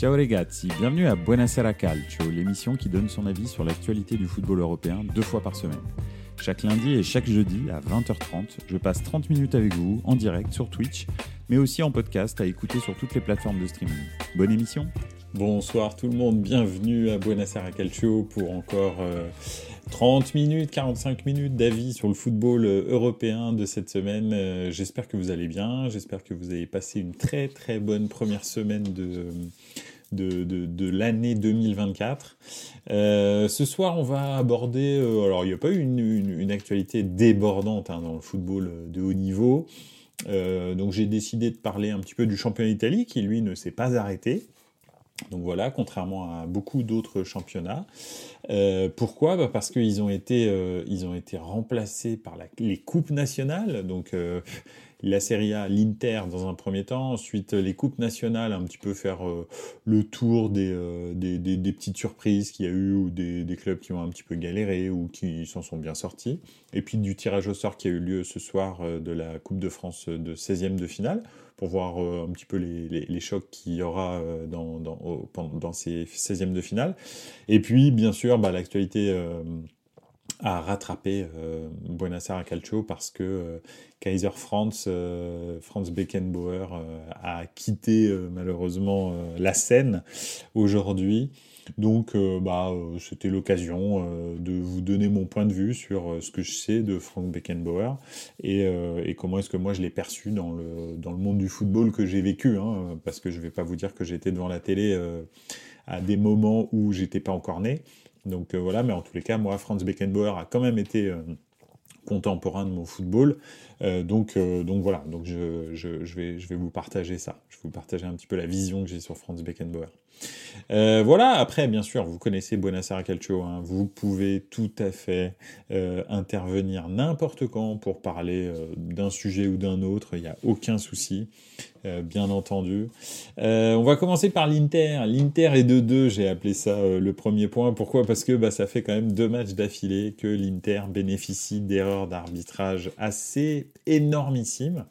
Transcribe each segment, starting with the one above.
Ciao ragazzi, bienvenue à Buonasera Calcio, l'émission qui donne son avis sur l'actualité du football européen deux fois par semaine. Chaque lundi et chaque jeudi à 20h30, je passe 30 minutes avec vous en direct sur Twitch, mais aussi en podcast à écouter sur toutes les plateformes de streaming. Bonne émission Bonsoir tout le monde, bienvenue à Buonasera Calcio pour encore 30 minutes, 45 minutes d'avis sur le football euh, européen de cette semaine. Euh, j'espère que vous allez bien, j'espère que vous avez passé une très très bonne première semaine de, de, de, l'année 2024. Euh, ce soir, on va aborder, alors il n'y a pas eu une, une, actualité débordante hein, dans le football de haut niveau. donc j'ai décidé de parler un petit peu du championnat d'Italie qui lui ne s'est pas arrêté. Donc voilà, contrairement à beaucoup d'autres championnats. Euh, pourquoi? Bah Parce qu'ils ont, été, euh, ont été remplacés par les coupes nationales. Donc euh, la Serie A, l'Inter dans un premier temps, ensuite les coupes nationales, un petit peu faire le tour des, des, des, petites surprises qu'il y a eu ou des, des, clubs qui ont un petit peu galéré ou qui s'en sont bien sortis. Et puis du tirage au sort qui a eu lieu ce soir de la Coupe de France de 16e de finale pour voir euh, un petit peu les, les, chocs qu'il y aura euh, dans, dans, dans, ces 16e de finale. Et puis, bien sûr, bah, l'actualité euh, a rattrapé Buenos Aires Calcio parce que Kaiser Franz, Franz Beckenbauer a quitté malheureusement la scène aujourd'hui. Donc, euh, bah, euh, c'était l'occasion euh, de vous donner mon point de vue sur ce que je sais de Frank Beckenbauer et, comment est-ce que moi je l'ai perçu dans le, dans le monde du football que j'ai vécu. Hein, parce que je ne vais pas vous dire que j'étais devant la télé à des moments où j'étais pas encore né. Donc voilà, mais en tous les cas, moi, Franz Beckenbauer a quand même été contemporain de mon football. donc, donc voilà, donc je, vais, je vais vous partager ça. Je vais vous partager un petit peu la vision que j'ai sur Franz Beckenbauer. Euh, voilà, après, bien sûr, vous connaissez Buonasera Calcio, hein, vous pouvez tout à fait euh, intervenir n'importe quand pour parler euh, d'un sujet ou d'un autre, il n'y a aucun souci, bien entendu. on va commencer par l'Inter. L'Inter est de 2, j'ai appelé ça le premier point. Pourquoi? Parce que bah, ça fait quand même deux matchs d'affilée que l'Inter bénéficie d'erreurs d'arbitrage assez énormissimes.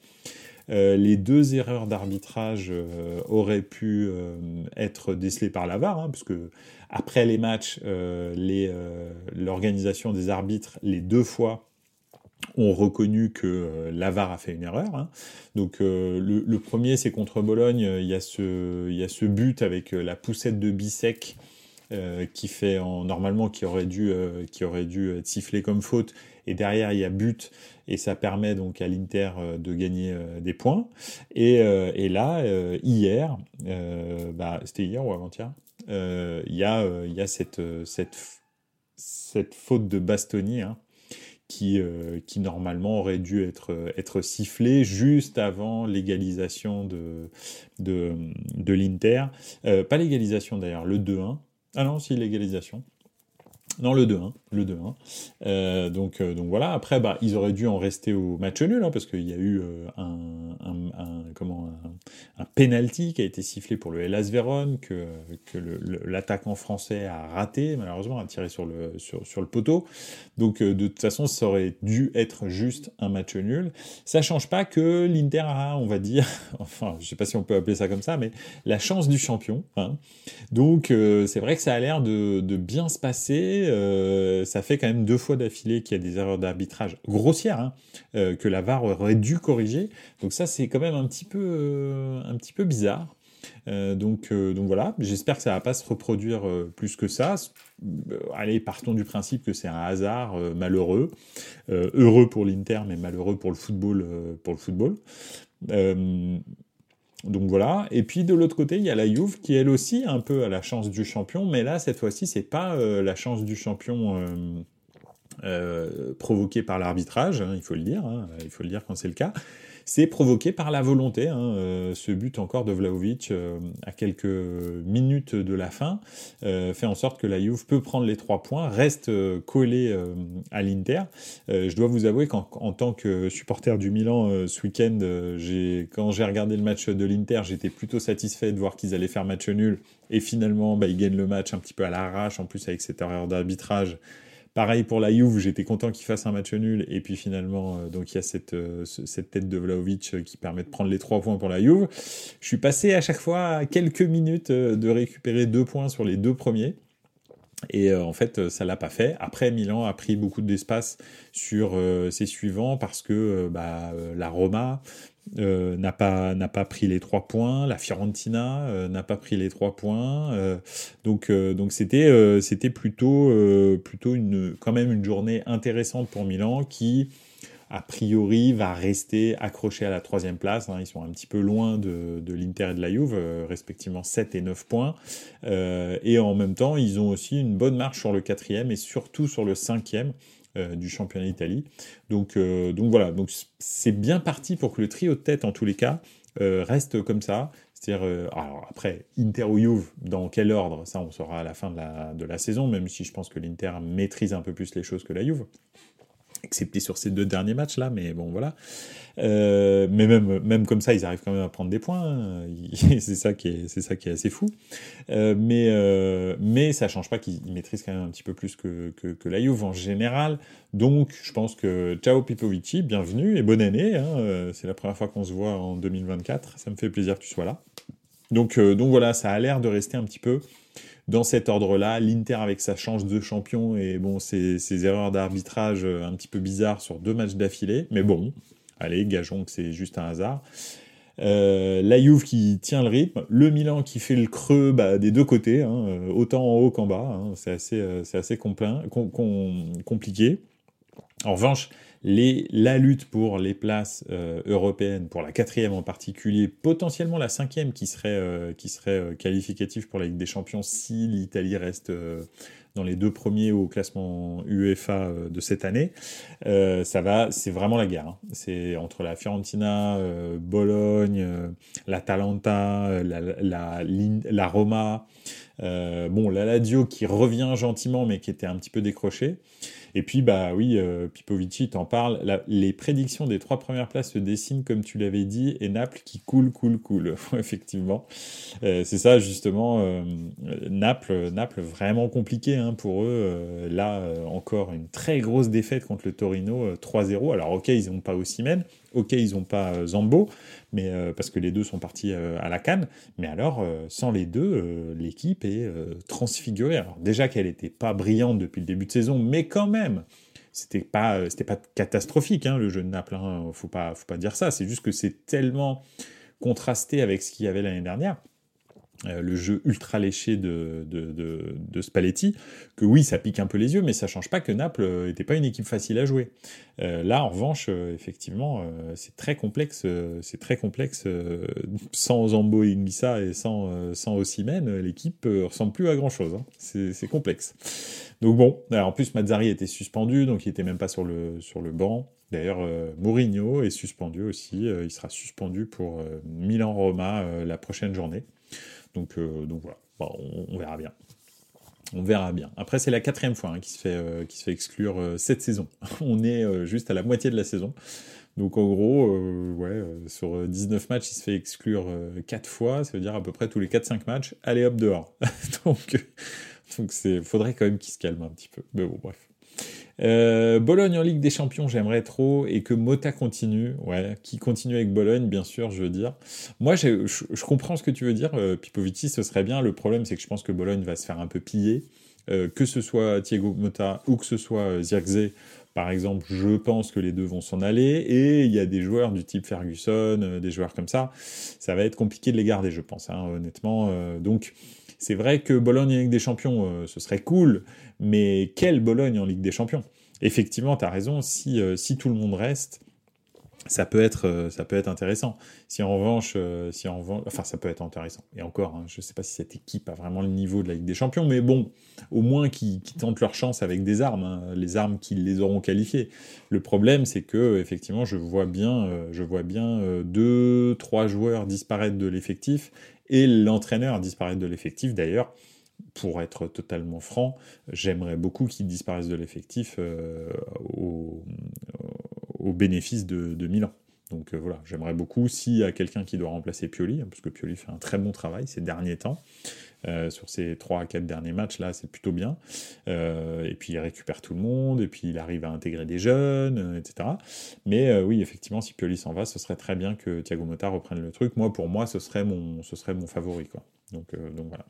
Euh, les deux erreurs d'arbitrage euh, auraient pu euh, être décelées par la VAR, hein, parce que après les matchs, l'organisation des arbitres, les deux fois, ont reconnu que la VAR a fait une erreur. Hein. Donc le, premier, c'est contre Bologne, il y, a ce, but avec la poussette de Bissec qui fait en, normalement qui aurait dû être sifflé comme faute et derrière il y a but et ça permet donc à l'Inter euh, de gagner euh, des points. Et, euh, et là, hier, bah, c'était hier ou avant-hier, il y a, y a cette, cette, cette faute de Bastoni. Hein, qui, qui normalement aurait dû être, être sifflée juste avant l'égalisation de, de, de l'Inter. pas l'égalisation d'ailleurs, le 2-1. Ah non, si l'égalisation. Non, le 2-1. Le 2-1. Euh, donc, euh, donc voilà. Après, bah, ils auraient dû en rester au match nul, hein, parce qu'il y a eu euh, un, un, comment, un, penalty qui a été sifflé pour le Hellas Vérone, que, que l'attaquant français a raté, malheureusement, a tiré sur le, sur, sur le poteau. Donc, de toute façon, ça aurait dû être juste un match nul. Ça change pas que l'Inter a, on va dire, enfin, je sais pas si on peut appeler ça comme ça, mais la chance du champion. Hein. Donc, c'est vrai que ça a l'air de bien se passer. Euh, ça fait quand même deux fois d'affilée qu'il y a des erreurs d'arbitrage grossières hein, euh, que la VAR aurait dû corriger. Donc ça, c'est quand même un petit peu, euh, un petit peu bizarre. donc, donc voilà, j'espère que ça va pas se reproduire plus que ça. allez, partons du principe que c'est un hasard malheureux, heureux pour l'Inter, mais malheureux pour le football. pour le football. Donc voilà. Et puis de l'autre côté, il y a la Juve qui elle aussi un peu a la chance du champion, mais là cette fois-ci c'est pas euh, la chance du champion euh, euh, provoquée par l'arbitrage, hein, il faut le dire, hein, il faut le dire quand c'est le cas c'est provoqué par la volonté. Hein, euh, ce but encore de Vlaovic euh, à quelques minutes de la fin euh, fait en sorte que la Juve peut prendre les trois points, reste collé à l'Inter. je dois vous avouer qu'en tant que supporter du Milan ce week-end, quand j'ai regardé le match de l'Inter, j'étais plutôt satisfait de voir qu'ils allaient faire match nul et finalement bah, ils gagnent le match un petit peu à l'arrache en plus avec cette erreur d'arbitrage Pareil pour la Juve, j'étais content qu'il fasse un match nul. Et puis finalement, donc il y a cette, cette tête de Vlaovic qui permet de prendre les trois points pour la Juve. Je suis passé à chaque fois quelques minutes de récupérer deux points sur les deux premiers. Et euh, en fait, ça l'a pas fait. Après, Milan a pris beaucoup d'espace sur euh, ses suivants parce que euh, bah, la Roma n'a pas n'a pas pris les trois points, la Fiorentina n'a pas pris les trois points. donc donc c'était c'était plutôt plutôt une quand même une journée intéressante pour Milan qui a priori, va rester accroché à la troisième place. Hein. Ils sont un petit peu loin de, l'Inter et de la Juve, euh, respectivement 7 et 9 points. Euh, et en même temps, ils ont aussi une bonne marche sur le quatrième et surtout sur le cinquième euh, du championnat d'Italie. Donc, voilà, donc c'est bien parti pour que le trio de tête, en tous les cas, reste comme ça. C'est-à-dire, après, Inter ou Juve, dans quel ordre? Ça, on saura à la fin de la, de la saison, même si je pense que l'Inter maîtrise un peu plus les choses que la Juve excepté sur ces deux derniers matchs là, mais bon voilà. Euh, mais même même comme ça, ils arrivent quand même à prendre des points. Hein. c'est ça qui est c'est ça qui est assez fou. Euh, mais euh, mais ça change pas qu'ils maîtrisent quand même un petit peu plus que, que, la Juve en général. Donc je pense que ciao Pipovici, bienvenue et bonne année. Hein. C'est la première fois qu'on se voit en 2024. Ça me fait plaisir que tu sois là. Donc donc voilà, ça a l'air de rester un petit peu dans cet ordre-là. L'Inter avec sa chance de champion et bon, ses, erreurs d'arbitrage euh, un petit peu bizarres sur deux matchs d'affilée. Mais bon, allez, gageons que c'est juste un hasard. Euh, la Juve qui tient le rythme, le Milan qui fait le creux bah, des deux côtés, hein, euh, autant en haut qu'en bas, hein. c'est assez compliqué. En revanche, la lutte pour les places euh, européennes, pour la quatrième en particulier, potentiellement la cinquième qui serait, euh, qui serait euh, qualificative pour la Ligue des Champions si l'Italie reste dans les deux premiers au classement UEFA de cette année, ça va, c'est vraiment la guerre. Hein. C'est entre la Fiorentina, Bologne, l'Atalanta, la, la, la, Roma, bon, la Lazio qui revient gentiment mais qui était un petit peu décroché. Et puis, bah oui, euh, Pipovici t'en parle. les prédictions des trois premières places se dessinent, comme tu l'avais dit, et Naples qui coule, coule, coule. Effectivement. Euh, c'est ça, justement. Euh, Naples, Naples, vraiment compliqué hein, pour eux. Euh, là, encore une très grosse défaite contre le Torino, 3-0. Alors, ok, ils n'ont pas Ossimène. Ok, ils n'ont pas Zambo mais euh, parce que les deux sont partis euh, à la canne. Mais alors, euh, sans les deux, l'équipe est transfigurée. Déjà qu'elle n'était pas brillante depuis le début de saison, mais quand même, c'était pas, c'était pas catastrophique hein, le jeu de Naples. Hein, faut pas, faut pas dire ça. C'est juste que c'est tellement contrasté avec ce qu'il y avait l'année dernière. Euh, le jeu ultra léché de, de, Spalletti, que oui, ça pique un peu les yeux, mais ça change pas que Naples n'était pas une équipe facile à jouer. Euh, là, en revanche, euh, effectivement, c'est très complexe, c'est très complexe. sans Zambo et Ngissa et sans, sans l'équipe ressemble plus à grand chose. Hein. C'est complexe. Donc bon, en plus, Mazzari était suspendu, donc il était même pas sur le, sur le banc. D'ailleurs, Mourinho est suspendu aussi. il sera suspendu pour Milan-Roma la prochaine journée. Donc, euh, donc voilà, on, verra bien. On verra bien. Après, c'est la quatrième fois hein, qui, se fait, euh, exclure euh, cette saison. on est juste à la moitié de la saison. Donc en gros, ouais, sur 19 matchs, il se fait exclure 4 fois, ça veut dire à peu près tous les 4-5 matchs, allez hop dehors. donc, donc c'est, faudrait quand même qu'il se calme un petit peu. Mais bon, bref. Euh, Bologne en Ligue des Champions, j'aimerais trop, et que Mota continue, ouais, qui continue avec Bologne, bien sûr, je veux dire. Moi, je, comprends ce que tu veux dire, euh, Pipovici, ce serait bien. Le problème, c'est que je pense que Bologne va se faire un peu piller, euh, que ce soit Thiago Mota ou que ce soit Zirkzee. Par exemple, je pense que les deux vont s'en aller, et il y a des joueurs du type Ferguson, des joueurs comme ça. Ça va être compliqué de les garder, je pense, hein, honnêtement. donc, c'est vrai que Bologne en Ligue des Champions, ce serait cool, mais quelle Bologne en Ligue des Champions? Effectivement, tu as raison, si, euh, si tout le monde reste, ça peut être, euh, intéressant. Si en revanche, euh, si en revanche, enfin ça peut être intéressant. Et encore, hein, je ne sais pas si cette équipe a vraiment le niveau de la Ligue des Champions, mais bon, au moins qu'ils tentent leur chance avec des armes, hein, les armes qui les auront qualifiées. Le problème, c'est que effectivement, je vois bien, je vois bien deux, trois joueurs disparaître de l'effectif et l'entraîneur disparaître de l'effectif. D'ailleurs, pour être totalement franc, j'aimerais beaucoup qu'il disparaisse de l'effectif euh, au, bénéfice de, Milan. Donc euh, voilà, j'aimerais beaucoup, s'il y a quelqu'un qui doit remplacer Pioli, hein, parce que Pioli fait un très bon travail ces derniers temps, sur ces 3 à 4 derniers matchs, là, c'est plutôt bien. et puis, il récupère tout le monde, et puis il arrive à intégrer des jeunes, etc. Mais oui, effectivement, si Pioli s'en va, ce serait très bien que Thiago Motta reprenne le truc. Moi, pour moi, ce serait mon, favori. Quoi. Donc voilà.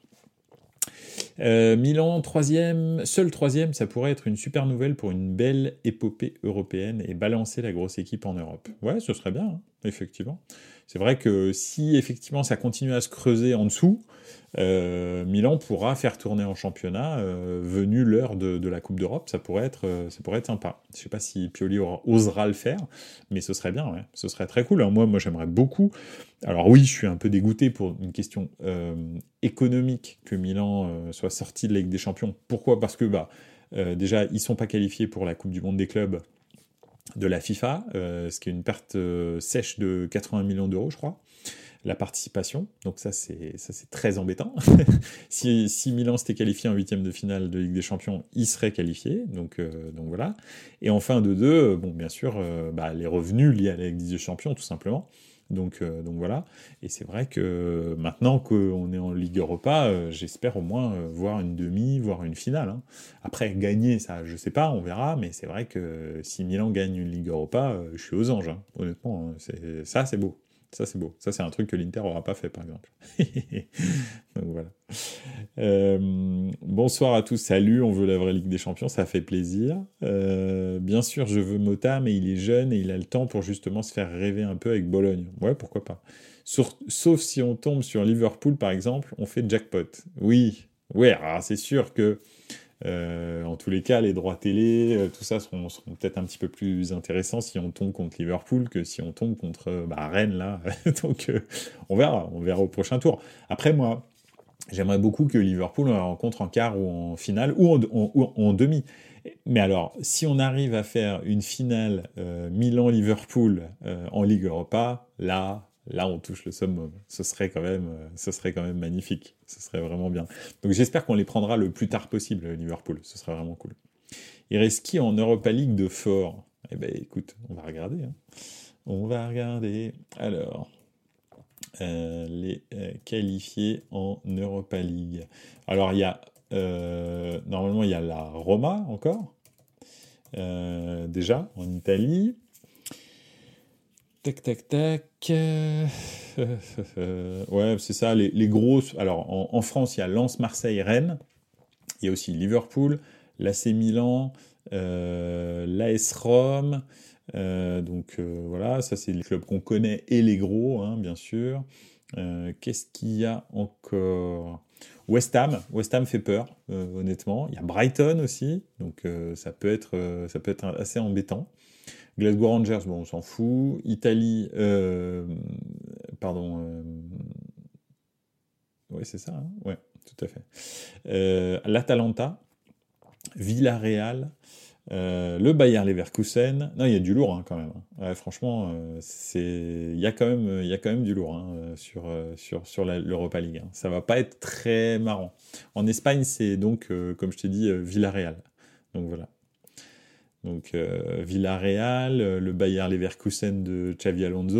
Euh, Milan, troisième, seul troisième, ça pourrait être une super nouvelle pour une belle épopée européenne et balancer la grosse équipe en Europe. Ouais, ce serait bien, hein, effectivement. C'est vrai que si effectivement ça continue à se creuser en dessous, euh, Milan pourra faire tourner en championnat, euh, venu l'heure de, la Coupe d'Europe, ça pourrait être, euh, sympa. Je sais pas si Pioli osera le faire, mais ce serait bien, ce serait très cool. Hein. Moi, moi, j'aimerais beaucoup. Alors oui, je suis un peu dégoûté pour une question économique que Milan soit sorti de la Ligue des Champions. Pourquoi? Parce que bah déjà, ils sont pas qualifiés pour la Coupe du Monde des clubs de la FIFA, ce qui est une perte sèche de 80 millions d'euros, je crois la participation. Donc ça, c'est ça c'est très embêtant. si, si, Milan s'était qualifié en huitième de finale de Ligue des Champions, il serait qualifié. Donc, euh, donc voilà. Et en fin de deux, bon, bien sûr, euh, bah, les revenus liés à la Ligue des Champions, tout simplement. Donc, euh, donc voilà. Et c'est vrai que maintenant qu'on est en Ligue Europa, j'espère au moins voir une demi, voire une finale. Hein. Après, gagner, ça, je sais pas, on verra. Mais c'est vrai que si Milan gagne une Ligue Europa, je suis aux anges. Hein. honnêtement, hein. ça, c'est beau. Ça, c'est beau. Ça, c'est un truc que l'Inter n'aura pas fait, par exemple. Donc voilà. Euh, bonsoir à tous. Salut, on veut la vraie Ligue des Champions. Ça fait plaisir. Euh, bien sûr, je veux Mota, mais il est jeune et il a le temps pour justement se faire rêver un peu avec Bologne. Ouais, pourquoi pas. sauf si on tombe sur Liverpool, par exemple, on fait jackpot. Oui. Ouais, c'est sûr que euh, en tous les cas, les droits télé, euh, tout ça seront, peut-être un petit peu plus intéressants si on tombe contre Liverpool que si on tombe contre euh, bah, Rennes là. Donc on verra, on verra au prochain tour. Après moi, j'aimerais beaucoup que Liverpool rencontre en quart ou en finale ou en, demi. Mais alors, si on arrive à faire une finale Milan-Liverpool en Ligue Europa, là, là on touche le summum. Ce serait quand même, euh, ce serait quand même magnifique. Ce serait vraiment bien. Donc j'espère qu'on les prendra le plus tard possible, Liverpool. Ce serait vraiment cool. Il en Europa League de fort? Eh ben écoute, on va regarder. Hein. On va regarder. Alors, euh, les euh, qualifiés en Europa League. Alors il y a normalement il y a la Roma encore. déjà en Italie. Tac, tac, tac. ouais, c'est ça, les, les, grosses. Alors, en, France, il y a Lens, Marseille, Rennes. Il y a aussi Liverpool, l'AC Milan, euh, l'AS Rome. Euh, donc euh, voilà, ça c'est les clubs qu'on connaît et les gros, hein, bien sûr. Qu'est-ce qu'il y a encore? West Ham, West Ham fait peur, honnêtement. Il y a Brighton aussi, donc ça peut être, ça peut être assez embêtant. Glasgow Rangers, bon, on s'en fout. Italie, euh, pardon. Euh, oui, c'est ça, hein ouais, tout à fait. Euh, L'Atalanta, Villarreal, le Bayer Leverkusen. Non, il y a du lourd hein, quand même. Hein. franchement, c'est, il y a quand même, du lourd sur l'Europa League. Ça va pas être très marrant. En Espagne, c'est donc, comme je t'ai dit, Villarreal. Donc voilà. Donc euh, Villarreal, euh, le Bayer Leverkusen de Xavi Alonso,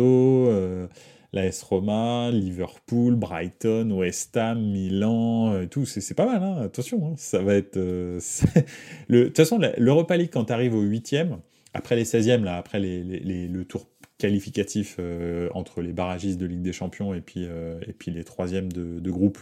euh, l'AS Roma, Liverpool, Brighton, West Ham, Milan, tout, c'est pas mal, hein, attention, hein, ça va être... de toute façon, l'Europa League, quand tu arrives au 8e, après les 16e, là, après le tour qualificatif entre les barragistes de Ligue des Champions et puis, et puis les troisièmes de, de groupe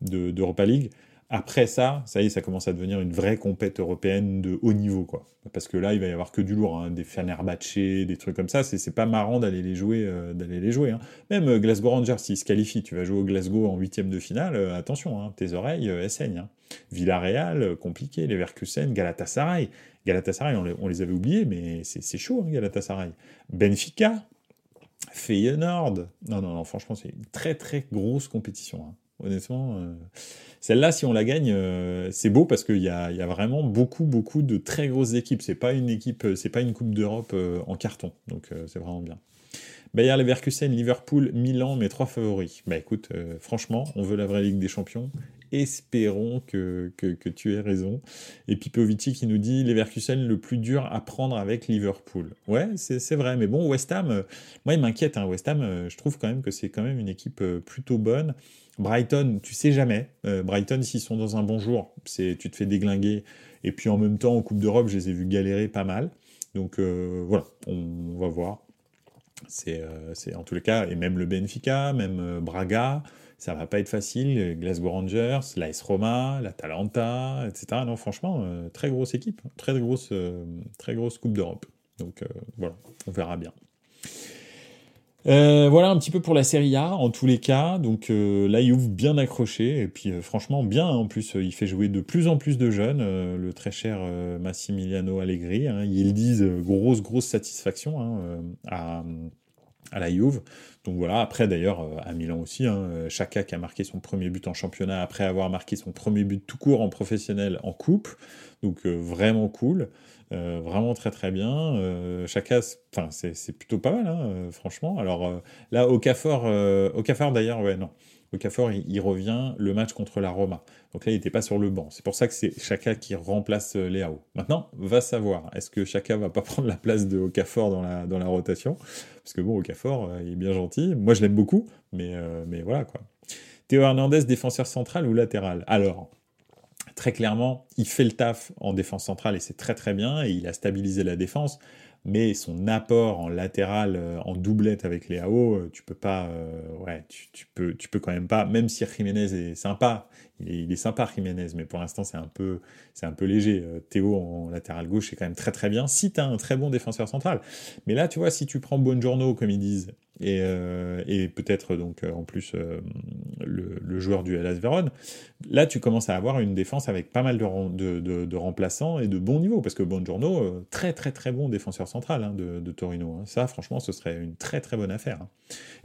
d'Europa League, après ça, ça y est, ça commence à devenir une vraie compète européenne de haut niveau, quoi. Parce que là, il va y avoir que du lourd, hein, des Fenerbahce, des trucs comme ça. C'est pas marrant d'aller les jouer, euh, d'aller les jouer. Hein. Même euh, Glasgow Rangers, s'il se qualifie, tu vas jouer au Glasgow en huitième de finale. Euh, attention, hein, tes oreilles, elles saignent. Villarreal, compliqué. Leverkusen, Galatasaray. Galatasaray, on les, on les avait oubliés, mais c'est chaud, Galatasaray. Benfica, Feyenoord. Non, non, non, franchement, c'est une très très grosse compétition. Honnêtement. Celle-là, si on la gagne, euh, c'est beau parce qu'il y a, vraiment beaucoup, beaucoup de très grosses équipes. C'est pas une équipe, euh, c'est pas une Coupe d'Europe euh, en carton. Donc c'est vraiment bien. Bayer Leverkusen, Liverpool, Milan, mes trois favoris. Bah écoute, franchement, on veut la vraie Ligue des Champions Espérons que, que, tu aies raison. Et Pipovici qui nous dit Leverkusen le plus dur à prendre avec Liverpool. Ouais, c'est vrai. Mais bon, West Ham, euh, moi, il m'inquiète. Hein. West Ham, euh, je trouve quand même que c'est quand même une équipe euh, plutôt bonne. Brighton, tu sais jamais. Brighton, s'ils sont dans un bon jour, tu te fais déglinguer. Et puis en même temps, en Coupe d'Europe, je les ai vus galérer pas mal. Donc voilà, on, va voir. C'est en tous les cas, et même le Benfica, même Braga, ça va pas être facile. Glasgow Rangers, l'AS Roma, l'Atalanta, etc. Non, franchement, euh, très grosse équipe, très grosse, euh, très grosse Coupe d'Europe. Donc euh, voilà, on verra bien. voilà un petit peu pour la Serie A en tous les cas. Donc là, ouvre bien accroché et puis franchement bien. Hein. en plus, il fait jouer de plus en plus de jeunes. le très cher Massimiliano Allegri. Hein. ils disent grosse grosse satisfaction hein, à, à la Juve. Donc voilà, après d'ailleurs euh, à Milan aussi, hein, euh, Chaka qui a marqué son premier but en championnat après avoir marqué son premier but tout court en professionnel en coupe. Donc euh, vraiment cool, vraiment très très bien. Chaka, enfin c'est plutôt pas mal, hein, franchement. Alors là, Okafor, Okafor d'ailleurs, ouais non. Okafor, il, revient le match contre la Roma. Donc là, il n'était pas sur le banc. C'est pour ça que c'est Chaka qui remplace Léao. Maintenant, va savoir, est-ce que Chaka va pas prendre la place de Okafor dans la, dans la rotation? Parce que bon, Okafor, euh, il est bien gentil. Moi, je l'aime beaucoup, mais, euh, mais voilà quoi. Théo Hernandez, défenseur central ou latéral? Alors, très clairement, il fait le taf en défense centrale et c'est très très bien et il a stabilisé la défense. Mais son apport en latéral, euh, en doublette avec les AO, tu peux pas, ouais, tu, peux, tu peux quand même pas. Même si Jiménez est sympa, il est, sympa Jiménez, mais pour l'instant c'est un peu, c'est un peu léger. Euh, Théo en latéral gauche c'est quand même très très bien. Si tu as un très bon défenseur central, mais là tu vois si tu prends Bonjourno comme ils disent et, euh, et peut-être donc euh, en plus le, joueur du Hellas Vérone, là tu commences à avoir une défense avec pas mal de, remplaçants et de bon niveau parce que Bonjourno très très très bon défenseur central hein, de, Torino. Hein. Ça franchement ce serait une très très bonne affaire. Hein.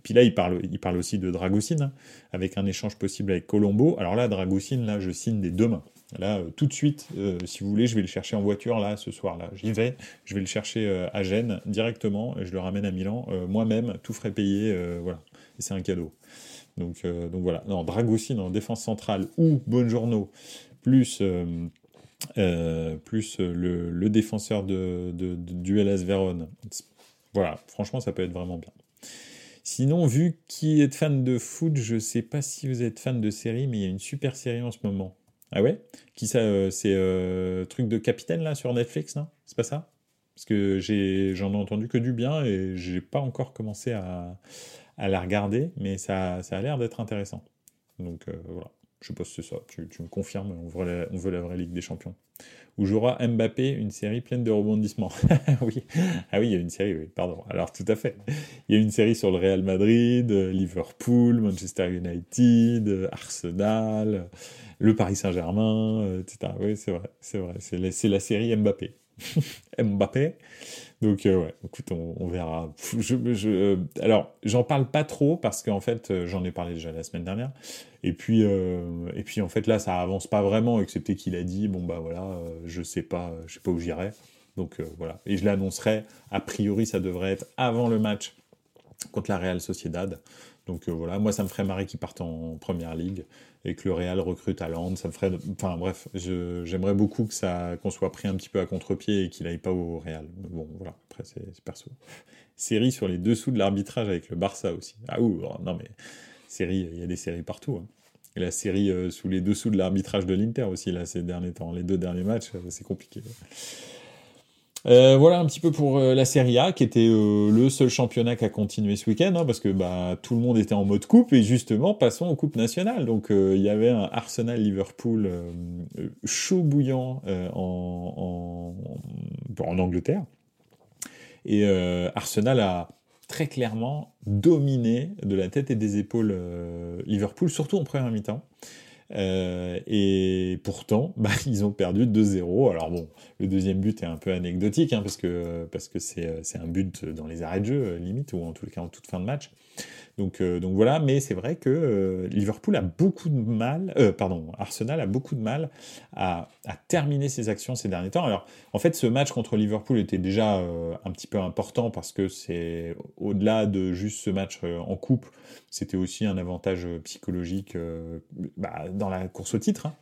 Puis là il parle, il parle aussi de Dragoucine avec un échange possible avec Colombo. Alors là Là, je signe des deux mains. Là, euh, tout de suite, euh, si vous voulez, je vais le chercher en voiture, là, ce soir, là. J'y vais, je vais le chercher euh, à Gênes directement, et je le ramène à Milan, moi-même, tout frais payé, voilà. Et c'est un cadeau. Donc, donc voilà. Non, Dragoucine en défense centrale ou Bonjourno, plus, plus le, défenseur de, de, de, du LS Vérone. Voilà, franchement, ça peut être vraiment bien. Sinon, vu qui est fan de foot, je sais pas si vous êtes fan de série, mais il y a une super série en ce moment. Ah ouais? Qui ça euh, C'est euh, truc de capitaine là sur Netflix, non? C'est pas ça? Parce que j'en ai, entendu que du bien et j'ai pas encore commencé à, la regarder, mais ça, ça a l'air d'être intéressant. Donc euh, voilà. Je sais pas si c'est ça. Tu, me confirmes, on veut, la, vraie Ligue des Champions. Où jouera Mbappé, une série pleine de rebondissements. oui. Ah oui, il y a une série, oui, pardon. Alors tout à fait. Il y a une série sur le Real Madrid, Liverpool, Manchester United, Arsenal, le Paris Saint-Germain, etc. Oui, c'est vrai, c'est vrai. C'est la, série Mbappé. Mbappé. Donc euh, ouais, écoute, on, verra. Je, euh, alors, j'en parle pas trop parce qu'en fait, euh, j'en ai parlé déjà la semaine dernière. Et puis, et puis en fait là, ça avance pas vraiment, excepté qu'il a dit bon bah voilà, je sais pas, je sais pas où j'irai. Donc voilà, et je l'annoncerai. A priori, ça devrait être avant le match contre la Real Sociedad. Donc voilà, moi ça me ferait marrer qu'il parte en première ligue et que le Real recrute à Land. Ça me ferait, enfin bref, j'aimerais beaucoup que ça, qu'on soit pris un petit peu à contre-pied et qu'il aille pas au Real. bon, voilà, après c'est perso. Série sur les dessous de l'arbitrage avec le Barça aussi. Ah ouh, oh, non mais série, il y a des séries partout. Hein. Et la série euh, sous les dessous de l'arbitrage de l'Inter aussi là ces derniers temps, les deux derniers matchs, euh, c'est compliqué. Euh, voilà un petit peu pour euh, la Serie A, qui était euh, le seul championnat qui a continué ce week-end, hein, parce que bah, tout le monde était en mode coupe, et justement, passons aux coupes nationales. Donc, il y avait un Arsenal-Liverpool chaud bouillant en, en, en, Angleterre. Et Arsenal a très clairement dominé de la tête et des épaules Liverpool, surtout en première mi-temps. Euh, et pourtant, bah, ils ont perdu 2-0. Alors bon, le deuxième but est un peu anecdotique, hein, parce que parce que c'est un but dans les arrêts de jeu, limite, ou en tout cas en toute fin de match. Donc, donc voilà, mais c'est vrai que Liverpool a beaucoup de mal, pardon, Arsenal a beaucoup de mal à, à, terminer ses actions ces derniers temps. Alors, en fait, ce match contre Liverpool était déjà un petit peu important parce que c'est au-delà de juste ce match en coupe, c'était aussi un avantage psychologique bah, dans la course au titre. Hein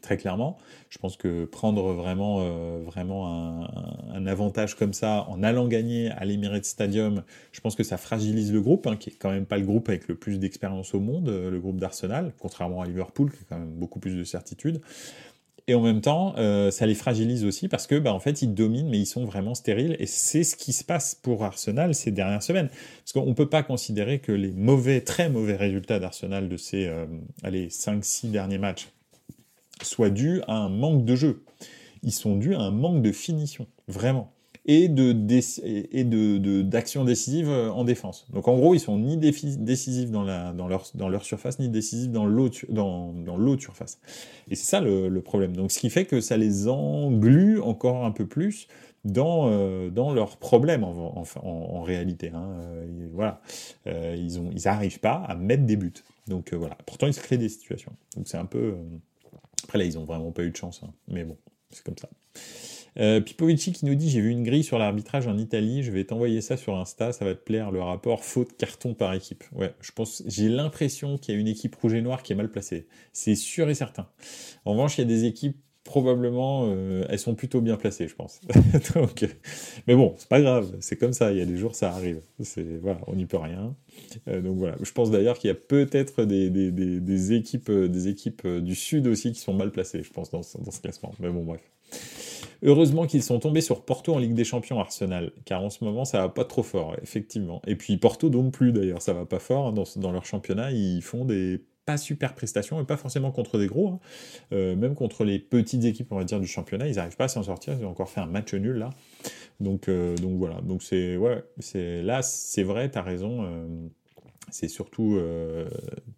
très clairement. Je pense que prendre vraiment, euh, vraiment un, avantage comme ça en allant gagner à l'Emirates Stadium, je pense que ça fragilise le groupe, hein, qui est quand même pas le groupe avec le plus d'expérience au monde, euh, le groupe d'Arsenal, contrairement à Liverpool, qui a quand même beaucoup plus de certitude. Et en même temps, euh, ça les fragilise aussi parce que, bah, en fait, ils dominent, mais ils sont vraiment stériles. Et c'est ce qui se passe pour Arsenal ces dernières semaines. Parce qu'on ne peut pas considérer que les mauvais, très mauvais résultats d'Arsenal de ces, allez, 5-6 derniers matchs soient dus à un manque de jeu. Ils sont dus à un manque de finition, vraiment. Et de et de d'action décisive euh, en défense. Donc en gros, ils sont ni décisifs dans, la, dans, leur, dans leur surface, ni décisifs dans l'autre dans, dans surface. Et c'est ça le, problème. Donc ce qui fait que ça les englue encore un peu plus dans, euh, dans leurs problèmes en, en, en, réalité. Hein. Euh, voilà. ils n'arrivent ils pas à mettre des buts. Donc voilà. Pourtant, ils se créent des situations. Donc c'est un peu... Après là, ils ont vraiment pas eu de chance, hein. mais bon, c'est comme ça. Euh, Pipovici qui nous dit j'ai vu une grille sur l'arbitrage en Italie, je vais t'envoyer ça sur Insta, ça va te plaire le rapport faute carton par équipe. Ouais, je pense j'ai l'impression qu'il y a une équipe rouge et noire qui est mal placée. C'est sûr et certain. En revanche, il y a des équipes probablement euh, elles sont plutôt bien placées, je pense. donc, mais bon, c'est pas grave, c'est comme ça. Il y a des jours ça arrive. Voilà, on n'y peut rien. Euh, donc voilà, je pense d'ailleurs qu'il y a peut-être des, équipes des équipes du sud aussi qui sont mal placées, je pense dans, ce classement. Mais bon, bref. Heureusement qu'ils sont tombés sur Porto en Ligue des Champions Arsenal, car en ce moment ça va pas trop fort, effectivement. Et puis Porto non plus d'ailleurs, ça va pas fort. Hein, dans leur championnat, ils font des pas super prestations, et pas forcément contre des gros, hein. euh, même contre les petites équipes, on va dire, du championnat, ils n'arrivent pas à s'en sortir, ils ont encore fait un match nul là. Donc, euh, donc voilà, donc c'est ouais, c'est là, c'est vrai, tu as raison. Euh, c'est surtout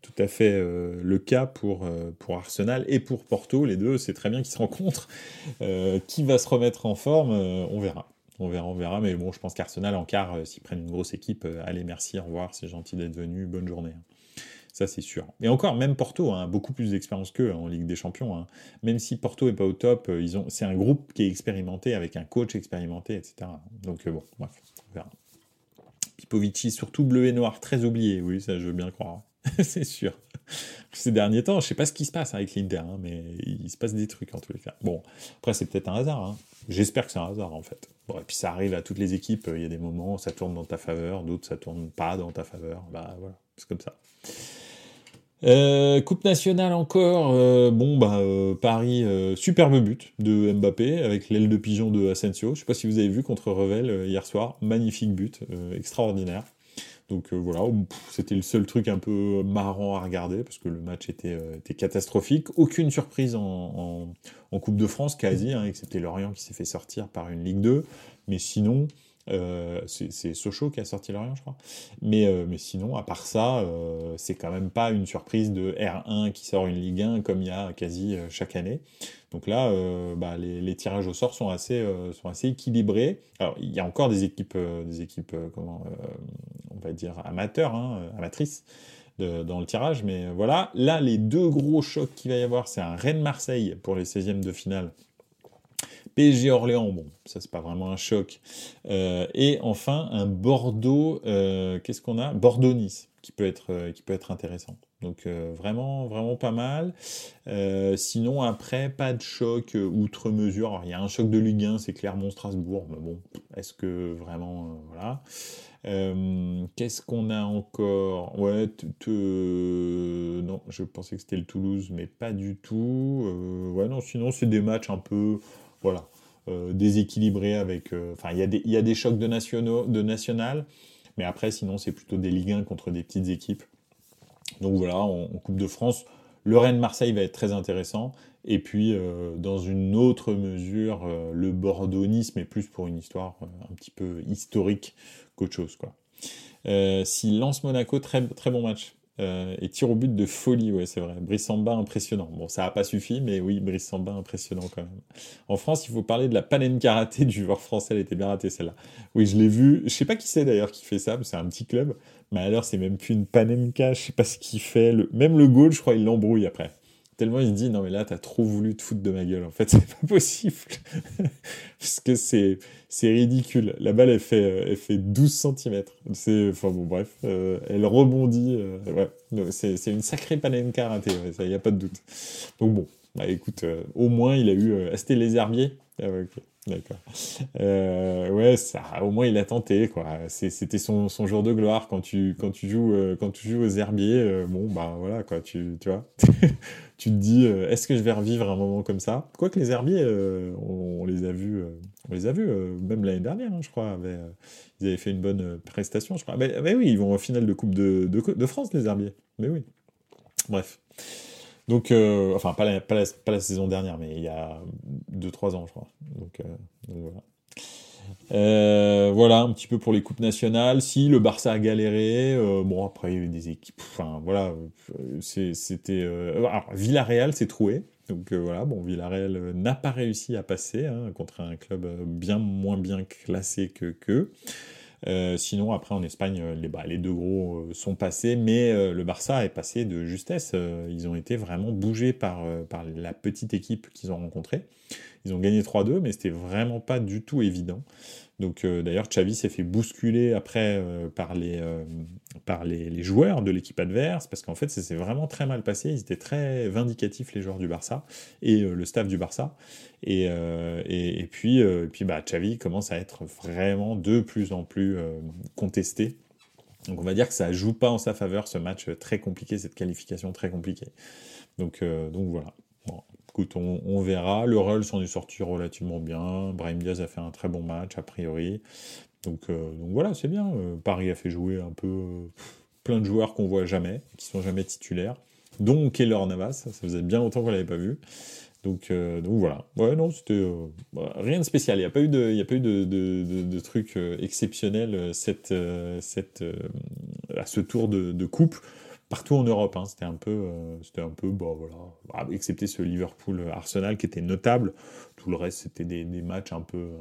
tout à fait le cas pour, pour Arsenal et pour Porto. Les deux, c'est très bien qu'ils se rencontrent. qui va se remettre en forme On verra. On verra, on verra. Mais bon, je pense qu'Arsenal en quart, s'ils prennent une grosse équipe, allez, merci, au revoir, c'est gentil d'être venu, bonne journée. Ça, c'est sûr. Et encore, même Porto a hein, beaucoup plus d'expérience qu'eux hein, en Ligue des Champions. Hein. Même si Porto est pas au top, euh, c'est un groupe qui est expérimenté, avec un coach expérimenté, etc. Donc, euh, bon, bref, on verra. Pipovici, surtout bleu et noir, très oublié. Oui, ça, je veux bien le croire. c'est sûr. Ces derniers temps, je sais pas ce qui se passe avec l'Inter, mais il se passe des trucs en tous les cas. Bon, après, c'est peut-être un hasard. J'espère que c'est un hasard, en fait. Bon, et puis ça arrive à toutes les équipes. Il y a des moments où ça tourne dans ta faveur, d'autres ça tourne pas dans ta faveur. Bah voilà, c'est comme ça. Euh, coupe nationale encore, euh, bon bah euh, Paris, superbe but de Mbappé avec l'aile de pigeon de Asensio. Je sais pas si vous avez vu contre Revel hier soir, magnifique but, extraordinaire. Donc voilà, c'était le seul truc un peu marrant à regarder parce que le match était, était catastrophique. Aucune surprise en, Coupe de France quasi, hein, excepté Lorient qui s'est fait sortir par une Ligue 2. Mais sinon, euh, c'est Sochaux qui a sorti Lorient, je crois. Mais, euh, sinon, à part ça, euh, c'est quand même pas une surprise de R1 qui sort une Ligue 1 comme il y a quasi chaque année. Donc là, bah, les, tirages au sort sont assez, sont assez équilibrés. Alors, il y a encore des équipes, des équipes comment, on va dire, amateurs, hein, amatrices. dans le tirage, mais voilà. Là, les deux gros chocs qu'il va y avoir, c'est un Rennes-Marseille pour les 16e de finale PSG Orléans, bon, ça c'est pas vraiment un choc. Euh, et enfin un Bordeaux, euh, qu'est-ce qu'on a? Bordeaux-Nice, qui peut être euh, qui peut être intéressant. Donc vraiment vraiment pas mal. sinon après pas de choc outre mesure. il y a un choc de Ligue 1, c'est Clermont-Strasbourg, mais bon, est-ce que vraiment voilà. Qu'est-ce qu'on a encore? Ouais, non, je pensais que c'était le Toulouse, mais pas du tout. ouais, non, sinon c'est des matchs un peu voilà, euh, déséquilibré avec. Euh, enfin, il y, a des chocs de, nationaux, national, mais après, sinon, c'est plutôt des Ligue 1 contre des petites équipes. Donc voilà, en, Coupe de France, le Rennes-Marseille va être très intéressant. Et puis, euh, dans une autre mesure, le Bordeaux-Nice, mais plus pour une histoire un petit peu historique qu'autre chose. Quoi. si Lance-Monaco, très, très bon match. Et tir au but de folie, ouais, c'est vrai. Brice Samba impressionnant. Bon, ça n'a pas suffi, mais oui, Brice Samba impressionnant quand même. En France, il faut parler de la panenka ratée du joueur français, elle était bien ratée celle-là. Oui, je l'ai vu. Je sais pas qui c'est d'ailleurs qui fait ça, c'est un petit club. Mais alors, c'est même plus une panenka, je sais pas ce qu'il fait. Même le goal, je crois, il l'embrouille après tellement il se dit non mais là t'as trop voulu te foutre de ma gueule. En fait c'est pas possible. Parce que c'est c'est ridicule. La balle elle fait elle fait 12 cm c'est enfin bon bref euh, elle rebondit euh, ouais. C'est c'est une sacrée panenka ratée ça y a pas de doute. Donc bon bah écoute euh, au moins il a eu c'était les herbiers D'accord. Euh, ouais, ça, au moins il a tenté, quoi. C'était son, jour de gloire quand tu, quand tu joues, euh, quand tu joues aux herbiers. Euh, bon, bah voilà, quoi. Tu, tu vois, tu te dis, est-ce que je vais revivre un moment comme ça? Quoique les herbiers, on, les a vus, on les a vus, même l'année dernière, hein, je crois. ils avaient fait une bonne prestation, je crois. Mais, oui, ils vont en finale de Coupe de, de, de France, les herbiers. Mais oui. Bref. Donc, euh, enfin, pas la, pas, la, saison dernière, mais il y a 2-3 ans, je crois. Donc, euh, voilà. Euh, voilà un petit peu pour les coupes nationales. Si le Barça a galéré, bon après il y a eu des équipes. Enfin voilà, c'était. Villarreal s'est troué. Donc voilà, bon Villarreal n'a pas réussi à passer hein, contre un club bien moins bien classé que qu'eux. Euh, sinon, après, en Espagne, euh, les, bah, les deux gros euh, sont passés, mais le Barça est passé de justesse. ils ont été vraiment bougés par, par la petite équipe qu'ils ont rencontrée. Ils ont gagné 3-2, mais c'était vraiment pas du tout évident. Donc euh, d'ailleurs, Xavi s'est fait bousculer après euh, par, les, euh, par les, joueurs de l'équipe adverse, parce qu'en fait, ça s'est vraiment très mal passé. Ils étaient très vindicatifs, les joueurs du Barça, et le staff du Barça. Et, et, puis, puis bah, Xavi commence à être vraiment de plus en plus contesté. Donc on va dire que ça joue pas en sa faveur ce match très compliqué, cette qualification très compliquée. Donc, donc voilà. Écoute, on, verra. Le Rull s'en est sorti relativement bien. Brahim Diaz a fait un très bon match, a priori. Donc, euh, donc voilà, c'est bien. Euh, Paris a fait jouer un peu euh, plein de joueurs qu'on voit jamais, qui sont jamais titulaires, dont Keller Navas. Ça faisait bien longtemps qu'on l'avait pas vu. Donc, donc voilà. Ouais, non, bah, rien de spécial. Il n'y a pas eu de, il a pas eu de, de, trucs exceptionnels cette, cette, à ce tour de, coupe partout en Europe. Hein. C'était un peu, euh, c'était un peu, bah, voilà, ah, excepté ce Liverpool Arsenal qui était notable. Tout le reste, c'était des, matchs un peu,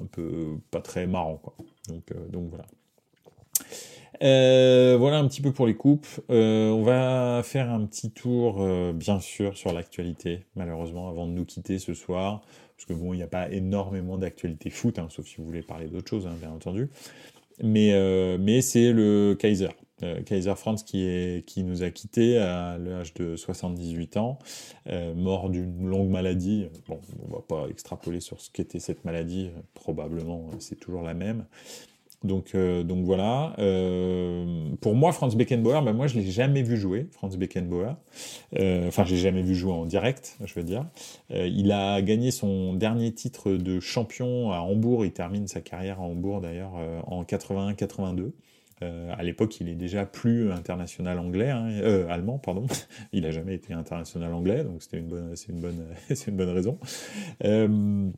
un peu pas très marrants, quoi. Donc, euh, voilà. Euh, voilà un petit peu pour les coupes. on va faire un petit tour, bien sûr, sur l'actualité, malheureusement, avant de nous quitter ce soir. Parce que bon, il n'y a pas énormément d'actualité foot, hein, sauf si vous voulez parler d'autre chose, hein, bien entendu. Mais c'est le Kaiser. Euh, Kaiser Franz qui, est, qui nous a quittés à l'âge de 78 ans, euh, mort d'une longue maladie. Bon, on va pas extrapoler sur ce qu'était cette maladie, probablement c'est toujours la même. Donc, euh, donc voilà. pour moi, Franz Beckenbauer, ben moi je l'ai jamais vu jouer, Franz Beckenbauer. enfin, j'ai jamais vu jouer en direct, je veux dire. il a gagné son dernier titre de champion à Hambourg. Il termine sa carrière à Hambourg d'ailleurs en 81-82. Euh, à l'époque, il est déjà plus international anglais, hein, euh, allemand, pardon. il n'a jamais été international anglais, donc c'était une bonne, c'est une bonne, c'est une bonne raison. Euh,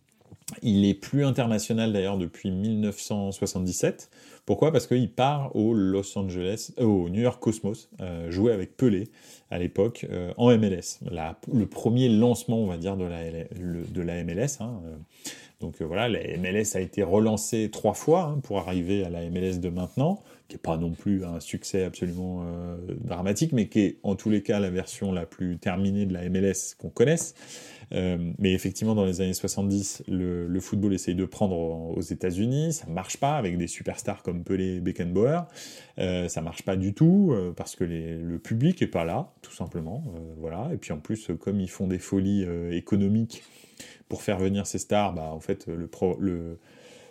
il est plus international d'ailleurs depuis 1977. Pourquoi? Parce qu'il part au Los Angeles, au New York Cosmos, jouer avec Pelé à l'époque en MLS. le premier lancement, on va dire, de la, de la MLS. Hein, donc voilà, la MLS a été relancée trois fois hein, pour arriver à la MLS de maintenant qui n'est pas non plus un succès absolument euh, dramatique, mais qui est en tous les cas la version la plus terminée de la MLS qu'on connaisse. Euh, mais effectivement, dans les années 70, le, football essaye de prendre aux États-Unis. Ça marche pas avec des superstars comme Pelé, Beckenbauer. Euh, ça marche pas du tout euh, parce que le public est pas là, tout simplement. voilà. Et puis en plus, comme ils font des folies économiques pour faire venir ces stars, bah en fait, le, le,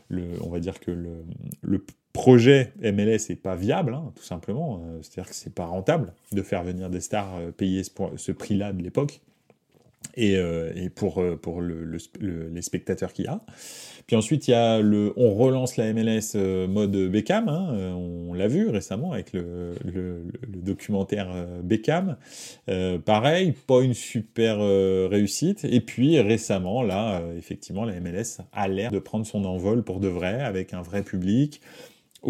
le on va dire que le projet MLS n'est pas viable, hein, tout simplement. Euh, c'est-à-dire que c'est pas rentable de faire venir des stars euh, payer ce, prix-là de l'époque. Et, euh, pour, les spectateurs qu'il y a. Puis ensuite, il y a le, on relance la MLS mode Beckham. Hein, on l'a vu récemment avec le, documentaire Beckham. pareil, pas une super réussite. Et puis récemment, là, effectivement, la MLS a l'air de prendre son envol pour de vrai, avec un vrai public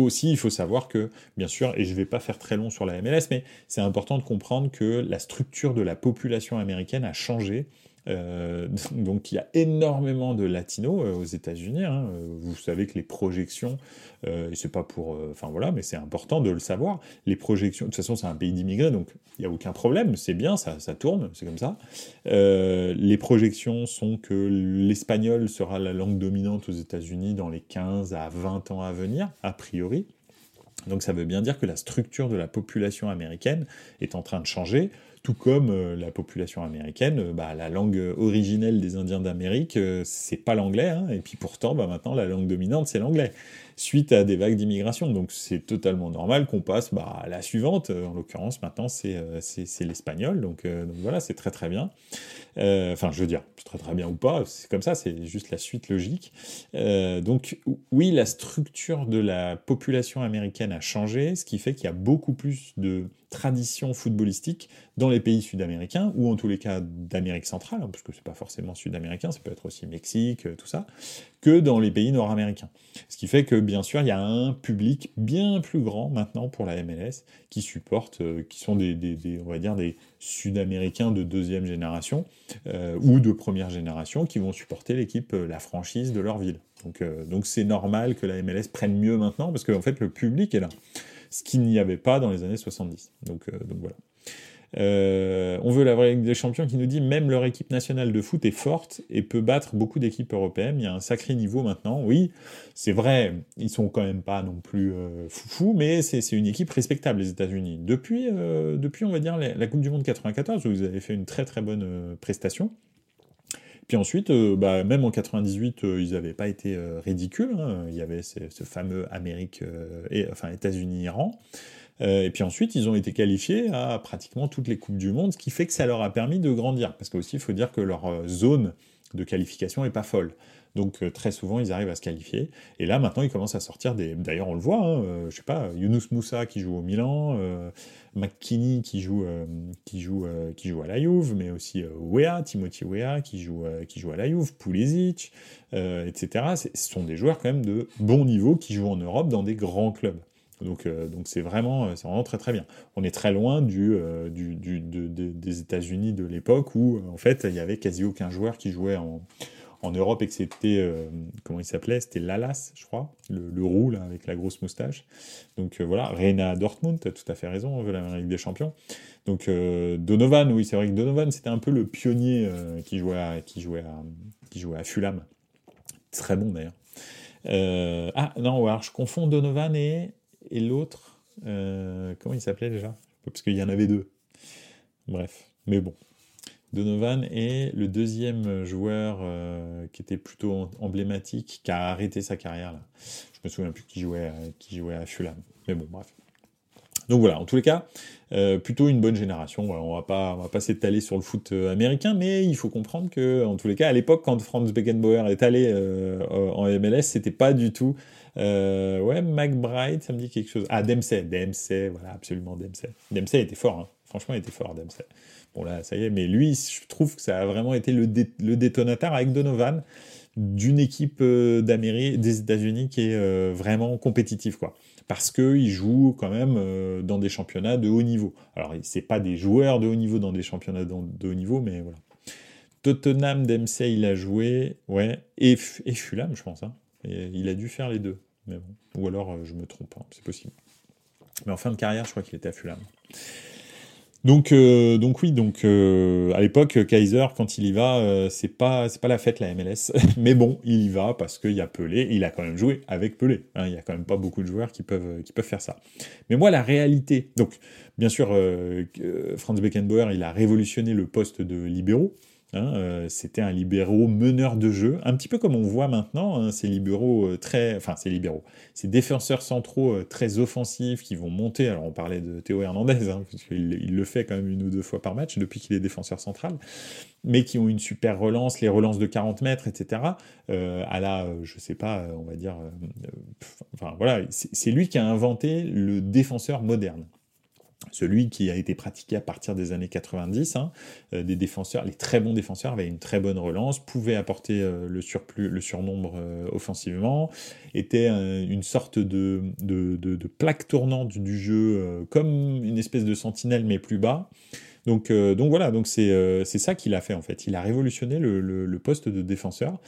aussi, il faut savoir que, bien sûr, et je ne vais pas faire très long sur la MLS, mais c'est important de comprendre que la structure de la population américaine a changé euh, donc il y a énormément de latinos euh, aux États-Unis. Hein. Vous savez que les projections, euh, c'est pas pour, enfin voilà, mais c'est important de le savoir. Les projections, de toute façon, c'est un pays d'immigrés, donc il n'y a aucun problème. C'est bien, ça, ça tourne, c'est comme ça. les projections sont que l'espagnol sera la langue dominante aux États-Unis dans les 15 à 20 ans à venir, a priori. Donc ça veut bien dire que la structure de la population américaine est en train de changer tout comme euh, la population américaine, euh, bah, la langue originelle des Indiens d'Amérique, euh, c'est pas l'anglais, hein, et puis pourtant, bah, maintenant, la langue dominante, c'est l'anglais, suite à des vagues d'immigration. Donc c'est totalement normal qu'on passe bah, à la suivante, en l'occurrence, maintenant, c'est l'espagnol, donc, donc, voilà, c'est très très bien. Enfin, je veux dire, très très bien ou pas, c'est comme ça, c'est juste la suite logique. donc oui, la structure de la population américaine a changé, ce qui fait qu'il y a beaucoup plus de tradition footballistique dans les pays sud-américains, ou en tous les cas d'Amérique centrale, hein, parce que c'est pas forcément sud-américain, ça peut être aussi Mexique, euh, tout ça, que dans les pays nord-américains. Ce qui fait que, bien sûr, il y a un public bien plus grand maintenant pour la MLS qui supporte, euh, qui sont des, on va dire, des sud-américains de deuxième génération euh, ou de première génération qui vont supporter l'équipe, la franchise de leur ville. Donc, donc c'est normal que la MLS prenne mieux maintenant parce qu'en fait, le public est là ce qu'il n'y avait pas dans les années 70. Donc, euh, donc voilà. Euh, on veut la vraie Ligue des Champions qui nous dit même leur équipe nationale de foot est forte et peut battre beaucoup d'équipes européennes. Il y a un sacré niveau maintenant. Oui, c'est vrai, ils sont quand même pas non plus euh, mais c'est une équipe respectable les États-Unis. Depuis, depuis, on va dire la, Coupe du Monde 94 où vous avez fait une très très bonne prestation. Puis ensuite, euh, bah, même en 98, euh, ils n'avaient pas été euh, ridicules. Hein. Il y avait ce, fameux Amérique, et, enfin États-Unis-Iran. Et puis ensuite, ils ont été qualifiés à pratiquement toutes les coupes du monde, ce qui fait que ça leur a permis de grandir. Parce qu'aussi, il faut dire que leur zone de qualification est pas folle. Donc euh, très souvent, ils arrivent à se qualifier. Et là, maintenant, ils commencent à sortir des. D'ailleurs, on le voit. Hein, euh, je sais pas, Yunus Moussa qui joue au Milan, euh, McKinney qui joue qui joue qui joue à la Juve, mais aussi Wea, Timothy Wea qui joue qui joue à la Juve, Pulisic, etc. Ce sont des joueurs quand même de bon niveau qui jouent en Europe dans des grands clubs. Donc, donc c'est vraiment, c'est vraiment très très bien. On est très loin du, du des États-Unis de l'époque où en fait il y avait quasi aucun joueur qui jouait en, Europe c'était, euh, comment il s'appelait? C'était Lalas, je crois, le, roux, là, avec la grosse moustache. Donc euh, voilà, Reina Dortmund, as tout à fait raison, on veut l'Amérique des champions. Donc euh, Donovan, oui, c'est vrai que Donovan, c'était un peu le pionnier qui, jouait à, qui, jouait qui jouait à Fulham. Très bon d'ailleurs. ah non, alors je confonds Donovan et, et l'autre. comment il s'appelait déjà? Parce qu'il y en avait deux. Bref, mais bon, Donovan est le deuxième joueur euh, qui était plutôt emblématique, qui a arrêté sa carrière là. Je me souviens plus qui jouait, qui jouait à Fulham. Mais bon, bref. Donc voilà, en tous les cas, euh, plutôt une bonne génération. on va pas, on va pas s'étaler sur le foot euh, américain, mais il faut comprendre que, en tous les cas, à l'époque, quand Franz Beckenbauer est allé en MLS, c'était pas du tout. Ouais, McBride, ça me dit quelque chose. Ah, Dempsey, Dempsey, voilà, absolument Dempsey. Dempsey était fort, hein. franchement, il était fort, Dempsey. Bon là, ça y est, mais lui, je trouve que ça a vraiment été le, détonateur avec Donovan d'une équipe euh, d'Amérique, des États-Unis qui est euh, vraiment compétitive, quoi. Parce qu'il joue quand même euh, dans des championnats de haut niveau. Alors, c'est pas des joueurs de haut niveau dans des championnats de haut niveau, mais voilà. Tottenham, Dempsey, il a joué, ouais, et, Fulham, je pense. Hein. il a dû faire les deux. Ou alors, je me trompe, hein, c'est possible. Mais en fin de carrière, je crois qu'il était à Fulham. Donc, euh, donc oui, donc euh, à l'époque, Kaiser, quand il y va, euh, c'est pas c'est pas la fête la MLS, mais bon, il y va parce qu'il y a Pelé. Il a quand même joué avec Pelé. Hein, il y a quand même pas beaucoup de joueurs qui peuvent qui peuvent faire ça. Mais moi, la réalité, donc bien sûr, Franz Beckenbauer, il a révolutionné le poste de libéraux. Hein, euh, c'était un libéraux meneur de jeu, un petit peu comme on voit maintenant, hein, ces libéraux euh, très, enfin ces libéraux, ces défenseurs centraux euh, très offensifs qui vont monter. Alors on parlait de Théo Hernandez, hein, puisqu'il il le fait quand même une ou deux fois par match depuis qu'il est défenseur central, mais qui ont une super relance, les relances de 40 mètres, etc. à la, je sais pas, on va dire, enfin voilà, c'est lui qui a inventé le défenseur moderne. Celui qui a été pratiqué à partir des années 90, hein, euh, des défenseurs, les très bons défenseurs avaient une très bonne relance, pouvaient apporter euh, le surplus, le surnombre euh, offensivement, était une sorte de, plaque tournante du jeu, comme une espèce de sentinelle mais plus bas. Donc, voilà, donc c'est ça qu'il a fait en fait. Il a révolutionné le, poste de défenseur.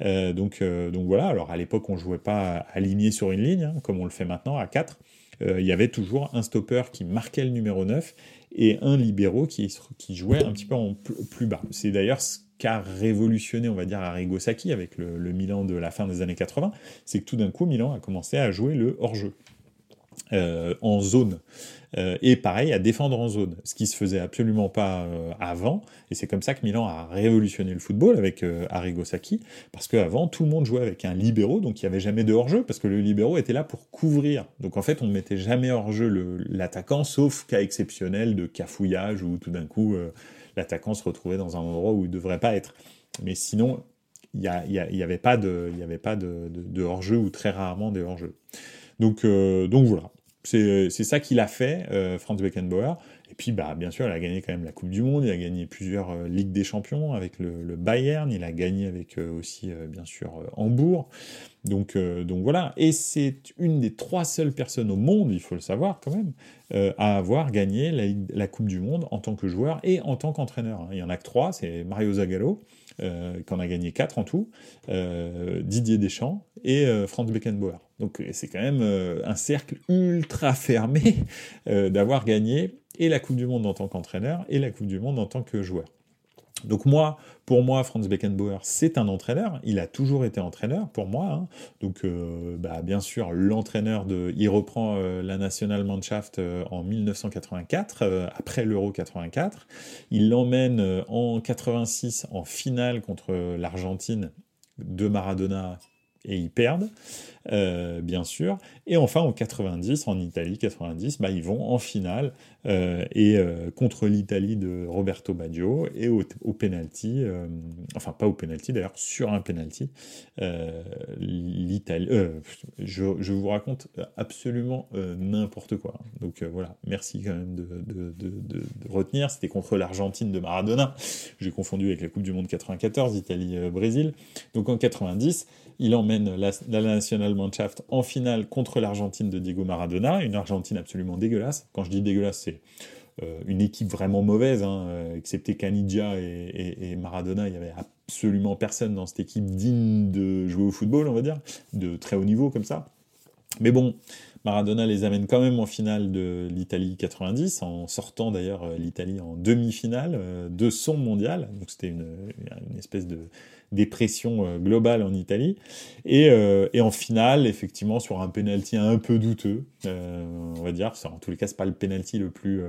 donc, voilà, alors à l'époque on jouait pas aligné sur une ligne, hein, comme on le fait maintenant à 4. Euh, il y avait toujours un stopper qui marquait le numéro 9 et un libéraux qui, jouait un petit peu en plus bas. C'est d'ailleurs ce qu'a révolutionné, on va dire, Arrigo Sacchi avec le, Milan de la fin des années 80, c'est que tout d'un coup, Milan a commencé à jouer le hors-jeu. Euh, en zone. Euh, et pareil, à défendre en zone, ce qui se faisait absolument pas euh, avant. Et c'est comme ça que Milan a révolutionné le football avec Arrigo Sacchi, parce qu'avant, tout le monde jouait avec un libéraux, donc il n'y avait jamais de hors-jeu, parce que le libéraux était là pour couvrir. Donc en fait, on ne mettait jamais hors-jeu l'attaquant, sauf cas exceptionnel de cafouillage, où tout d'un coup, l'attaquant se retrouvait dans un endroit où il ne devrait pas être. Mais sinon, il n'y avait pas de, y avait pas de, hors-jeu, ou très rarement des hors-jeu. Donc, donc voilà, c'est ça qu'il a fait, euh, Franz Beckenbauer. Et puis, bah, bien sûr, il a gagné quand même la Coupe du Monde, il a gagné plusieurs euh, Ligues des Champions avec le, Bayern, il a gagné avec euh, aussi, bien sûr, Hambourg. Donc, donc voilà. Et c'est une des trois seules personnes au monde, il faut le savoir quand même, à avoir gagné la, Coupe du Monde en tant que joueur et en tant qu'entraîneur. Il y en a que trois, c'est Mario Zagallo, euh, qu'on a gagné 4 en tout, euh, Didier Deschamps et euh, Franz Beckenbauer. Donc c'est quand même un cercle ultra fermé d'avoir gagné et la Coupe du Monde en tant qu'entraîneur et la Coupe du Monde en tant que joueur. Donc moi, pour moi, Franz Beckenbauer, c'est un entraîneur. Il a toujours été entraîneur pour moi. Hein. Donc, euh, bah, bien sûr, l'entraîneur de, il reprend euh, la Nationalmannschaft euh, en 1984, après l'Euro 84. Il l'emmène en 86 en finale contre l'Argentine de Maradona et ils perdent. Euh, bien sûr. Et enfin, en 90, en Italie, 90, bah, ils vont en finale euh, et euh, contre l'Italie de Roberto Baggio et au, au penalty, enfin pas au penalty d'ailleurs, sur un penalty, l'Italie. Je, je, vous raconte absolument n'importe quoi. Donc voilà, merci quand même de, de, de, de retenir. C'était contre l'Argentine de Maradona. J'ai confondu avec la Coupe du Monde 94, Italie-Brésil. Donc en 90, il emmène la, nationale Mannschaft en finale contre l'Argentine de Diego Maradona, une Argentine absolument dégueulasse. Quand je dis dégueulasse, c'est euh, une équipe vraiment mauvaise, hein, euh, excepté Caniggia et, Maradona, il n'y avait absolument personne dans cette équipe digne de jouer au football, on va dire, de très haut niveau comme ça. Mais bon, Maradona les amène quand même en finale de l'Italie 90, en sortant d'ailleurs euh, l'Italie en demi-finale de son mondial. Donc c'était une, espèce de dépression euh, globale en Italie. Et, euh, et, en finale, effectivement, sur un penalty un peu douteux, euh, on va dire, en tous les cas, c'est pas le penalty le plus,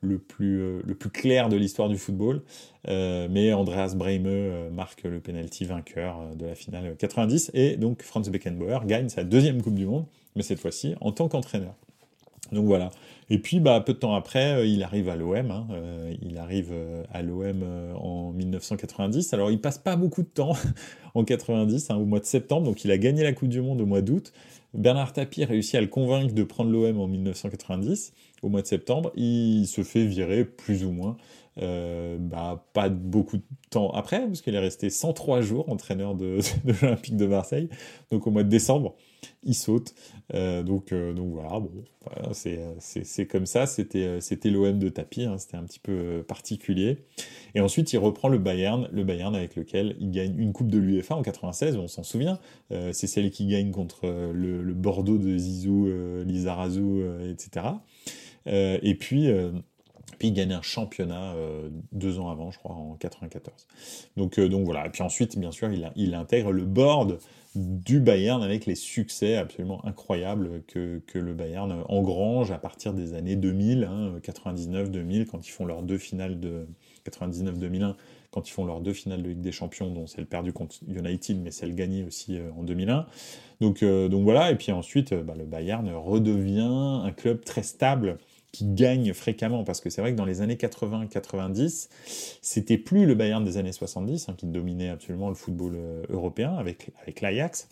le plus, le plus clair de l'histoire du football, mais Andreas Brehme marque le penalty vainqueur de la finale 90, et donc Franz Beckenbauer gagne sa deuxième Coupe du Monde, mais cette fois-ci en tant qu'entraîneur. Donc voilà. Et puis, bah, peu de temps après, euh, il arrive à l'OM. Hein, euh, il arrive euh, à l'OM en 1990. Alors, il passe pas beaucoup de temps en 90, hein, au mois de septembre. Donc, il a gagné la Coupe du Monde au mois d'août. Bernard Tapie réussit à le convaincre de prendre l'OM en 1990, au mois de septembre. Il se fait virer plus ou moins. bah, pas beaucoup de temps après, parce qu'il est resté 103 jours entraîneur de, de l'Olympique de Marseille. Donc, au mois de décembre, il saute. Euh, donc, euh, donc voilà, bon, c'est comme ça. C'était euh, l'OM de tapis, hein, c'était un petit peu particulier. Et ensuite, il reprend le Bayern, le Bayern avec lequel il gagne une coupe de l'UEFA en 96. On s'en souvient. c'est celle qui gagne contre le, Bordeaux de Zizou, Lizarazu, etc. et puis puis il gagne un championnat deux ans avant, je crois, en 94. Donc, donc voilà. Et puis ensuite, bien sûr, il, intègre le board du Bayern avec les succès absolument incroyables que, le Bayern engrange à partir des années 2000, 99-2000, hein, quand ils font leurs deux finales de 99-2001, quand ils font leurs deux finales de Ligue des Champions, dont celle perdue contre United, mais celle gagnée aussi euh, en 2001. Donc, euh, donc voilà, et puis ensuite, euh, bah, le Bayern redevient un club très stable qui gagne fréquemment, parce que c'est vrai que dans les années 80-90, c'était plus le Bayern des années 70 hein, qui dominait absolument le football euh, européen avec, avec l'Ajax.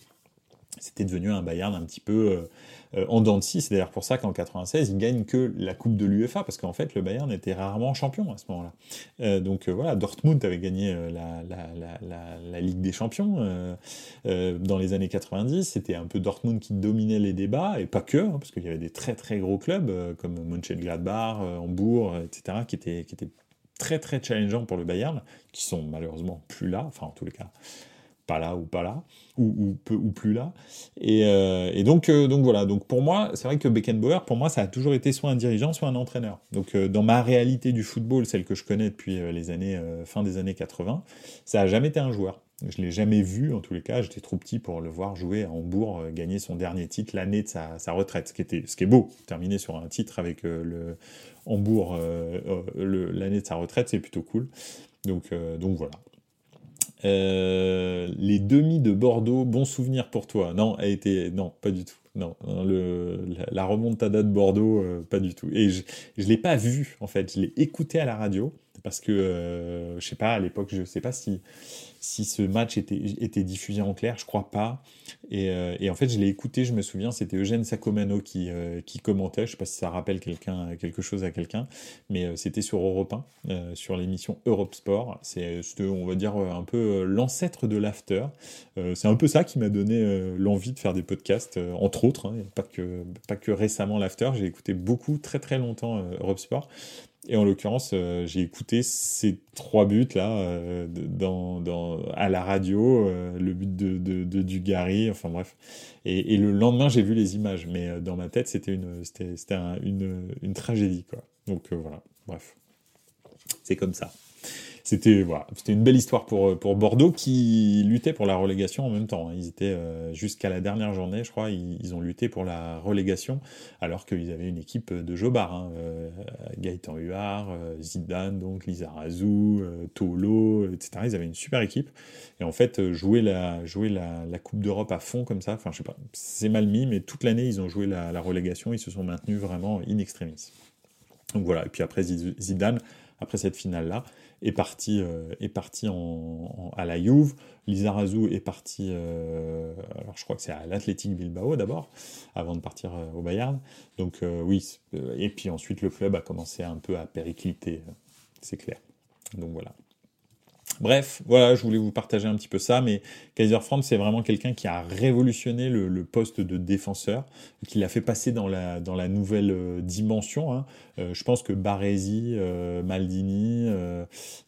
C'était devenu un Bayern un petit peu euh, en dents de scie. C'est d'ailleurs pour ça qu'en 96, il gagne que la Coupe de l'UEFA, parce qu'en fait, le Bayern était rarement champion à ce moment-là. Euh, donc euh, voilà, Dortmund avait gagné la, la, Ligue des Champions dans les années 90. C'était un peu Dortmund qui dominait les débats, et pas que, hein, parce qu'il y avait des très très gros clubs comme Mönchengladbach, Hambourg, etc., qui étaient, qui étaient très très challengeants pour le Bayern, qui sont malheureusement plus là, enfin en tous les cas pas là ou pas là, ou, peu, ou plus là. Et, euh, donc, euh, donc voilà, donc pour moi, c'est vrai que Beckenbauer, pour moi, ça a toujours été soit un dirigeant, soit un entraîneur. Donc euh, dans ma réalité du football, celle que je connais depuis les années, fin des années 80, ça a jamais été un joueur. Je l'ai jamais vu, en tous les cas, j'étais trop petit pour le voir jouer à Hambourg, gagner son dernier titre l'année de sa, retraite, ce qui, était, ce qui est beau, terminer sur un titre avec le Hambourg l'année de sa retraite, c'est plutôt cool. Donc, donc voilà. Euh, les demi de Bordeaux, bon souvenir pour toi. Non, a été non, pas du tout. Non, le, la, remontada de Bordeaux, euh, pas du tout. Et je ne l'ai pas vu en fait. Je l'ai écouté à la radio parce que euh, je sais pas à l'époque, je sais pas si si ce match était, était diffusé en clair, je crois pas. Et, euh, et en fait, je l'ai écouté, je me souviens, c'était Eugène Sacomano qui, euh, qui commentait, je sais pas si ça rappelle quelque chose à quelqu'un, mais euh, c'était sur Europe 1, sur l'émission Europe Sport. C'est, on va dire, un peu l'ancêtre de l'after. c'est un peu ça qui m'a donné l'envie de faire des podcasts, entre autres, hein, pas, que, pas que récemment l'after, j'ai écouté beaucoup, très très longtemps Europe Sport. Et en l'occurrence, euh, j'ai écouté ces trois buts là euh, à la radio, euh, le but de, de, de, enfin bref. Et, le lendemain, j'ai vu les images, mais dans ma tête, c'était une, une, une tragédie quoi. Donc voilà, bref, c'est comme ça c'était voilà, c'était une belle histoire pour, pour Bordeaux qui luttait pour la relégation en même temps. Hein. Ils étaient euh, jusqu'à la dernière journée, je crois, ils, ont lutté pour la relégation alors qu'ils avaient une équipe de Jobard, hein, euh, Gaëtan Huard, euh, Zidane, donc Lizarazu, Tolo, etc. Ils avaient une super équipe et en fait jouer la jouer la, Coupe d'Europe à fond comme ça, enfin je sais pas, c'est mal mis, mais toute l'année ils ont joué la, la relégation, ils se sont maintenus vraiment in extremis. Donc voilà, et puis après Zidane, après cette finale là est parti, euh, est parti à la Juve. Lizarazu est parti, euh, alors je crois que c'est à l'Athletic Bilbao d'abord, avant de partir euh, au Bayern. Donc oui, et puis ensuite le club a commencé un peu à péricliter, c'est clair. Donc voilà. Bref, voilà, je voulais vous partager un petit peu ça, mais Kaiser Franz, c'est vraiment quelqu'un qui a révolutionné le, poste de défenseur, qui l'a fait passer dans la, dans la nouvelle euh, dimension. Hein. Euh, je pense que Baresi, euh, Maldini,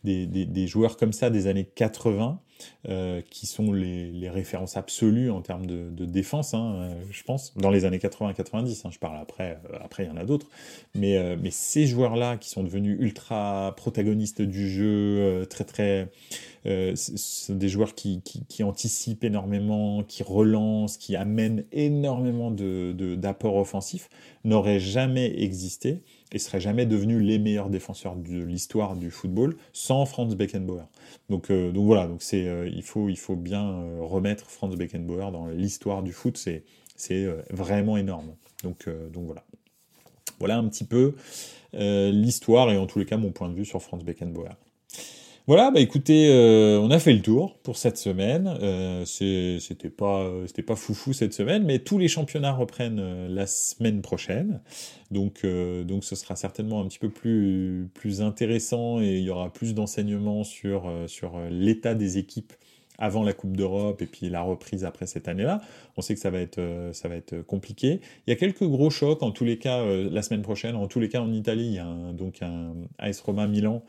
des, des, des, joueurs comme ça des années 80, euh, qui sont les, références absolues en termes de, défense, hein, euh, je pense, dans les années 80-90. Hein, je parle après, euh, après il y en a d'autres. Mais, mais ces joueurs-là qui sont devenus ultra protagonistes du jeu, très très. Ce sont des joueurs qui, anticipent énormément, qui relancent, qui amènent énormément d'apports de, offensifs, n'auraient jamais existé et seraient jamais devenus les meilleurs défenseurs de l'histoire du football sans Franz Beckenbauer. Donc, euh, donc voilà, donc euh, il, faut, il faut bien euh, remettre Franz Beckenbauer dans l'histoire du foot, c'est, c'est vraiment énorme. Donc, donc voilà. Voilà un petit peu l'histoire et en tous les cas mon point de vue sur Franz Beckenbauer. Voilà, bah écoutez, euh, on a fait le tour pour cette semaine. Euh, c'était pas, c'était pas foufou cette semaine, mais tous les championnats reprennent euh, la semaine prochaine. Donc, donc ce sera certainement un petit peu plus, plus intéressant et il y aura plus d'enseignements sur, sur l'état des équipes avant la Coupe d'Europe et puis la reprise après cette année-là. On sait que ça va être euh, ça va être compliqué. Il y a quelques gros chocs en tous les cas euh, la semaine prochaine. En tous les cas en Italie, il y a donc un AS Roma Milan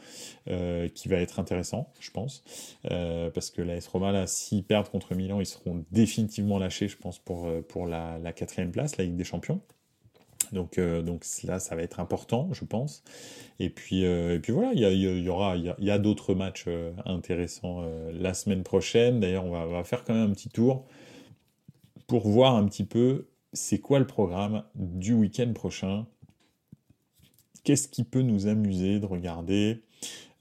euh, qui va être intéressant, je pense, parce que l'AS Roma là, s'ils perdent contre Milan, ils seront définitivement lâchés, je pense, pour pour la quatrième place, la Ligue des Champions. Donc, euh, donc là, ça va être important, je pense. Et puis, euh, et puis voilà, il y, y, aura, il y a, d'autres matchs euh, intéressants la semaine prochaine. D'ailleurs, on va, faire quand même un petit tour pour voir un petit peu c'est quoi le programme du week-end prochain. Qu'est-ce qui peut nous amuser de regarder?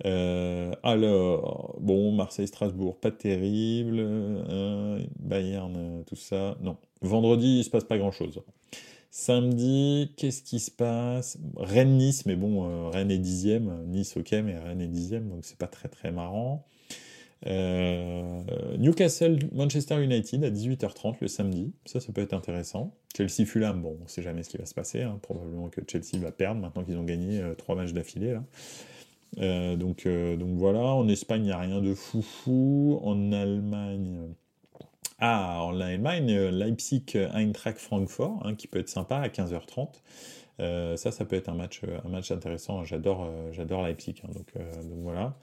Alors, bon, Marseille-Strasbourg, pas terrible. Bayern, tout ça. Non. Vendredi, il se passe pas grand-chose. Samedi, qu'est-ce qui se passe? Rennes-Nice, mais bon, euh, Rennes est dixième. Nice, ok, mais Rennes est dixième, donc c'est pas très très marrant. Newcastle, Manchester United à 18h30 le samedi. Ça, ça peut être intéressant. Chelsea Fulham, bon, on sait jamais ce qui va se passer. Hein. Probablement que Chelsea va perdre maintenant qu'ils ont gagné trois matchs d'affilée. donc, donc voilà, en Espagne, il n'y a rien de foufou. En Allemagne, ah, en Allemagne, Leipzig, Eintracht Francfort, hein, qui peut être sympa à 15h30. Euh, ça, ça peut être un match, intéressant. J'adore, euh, Leipzig. Hein, donc, euh, donc, voilà.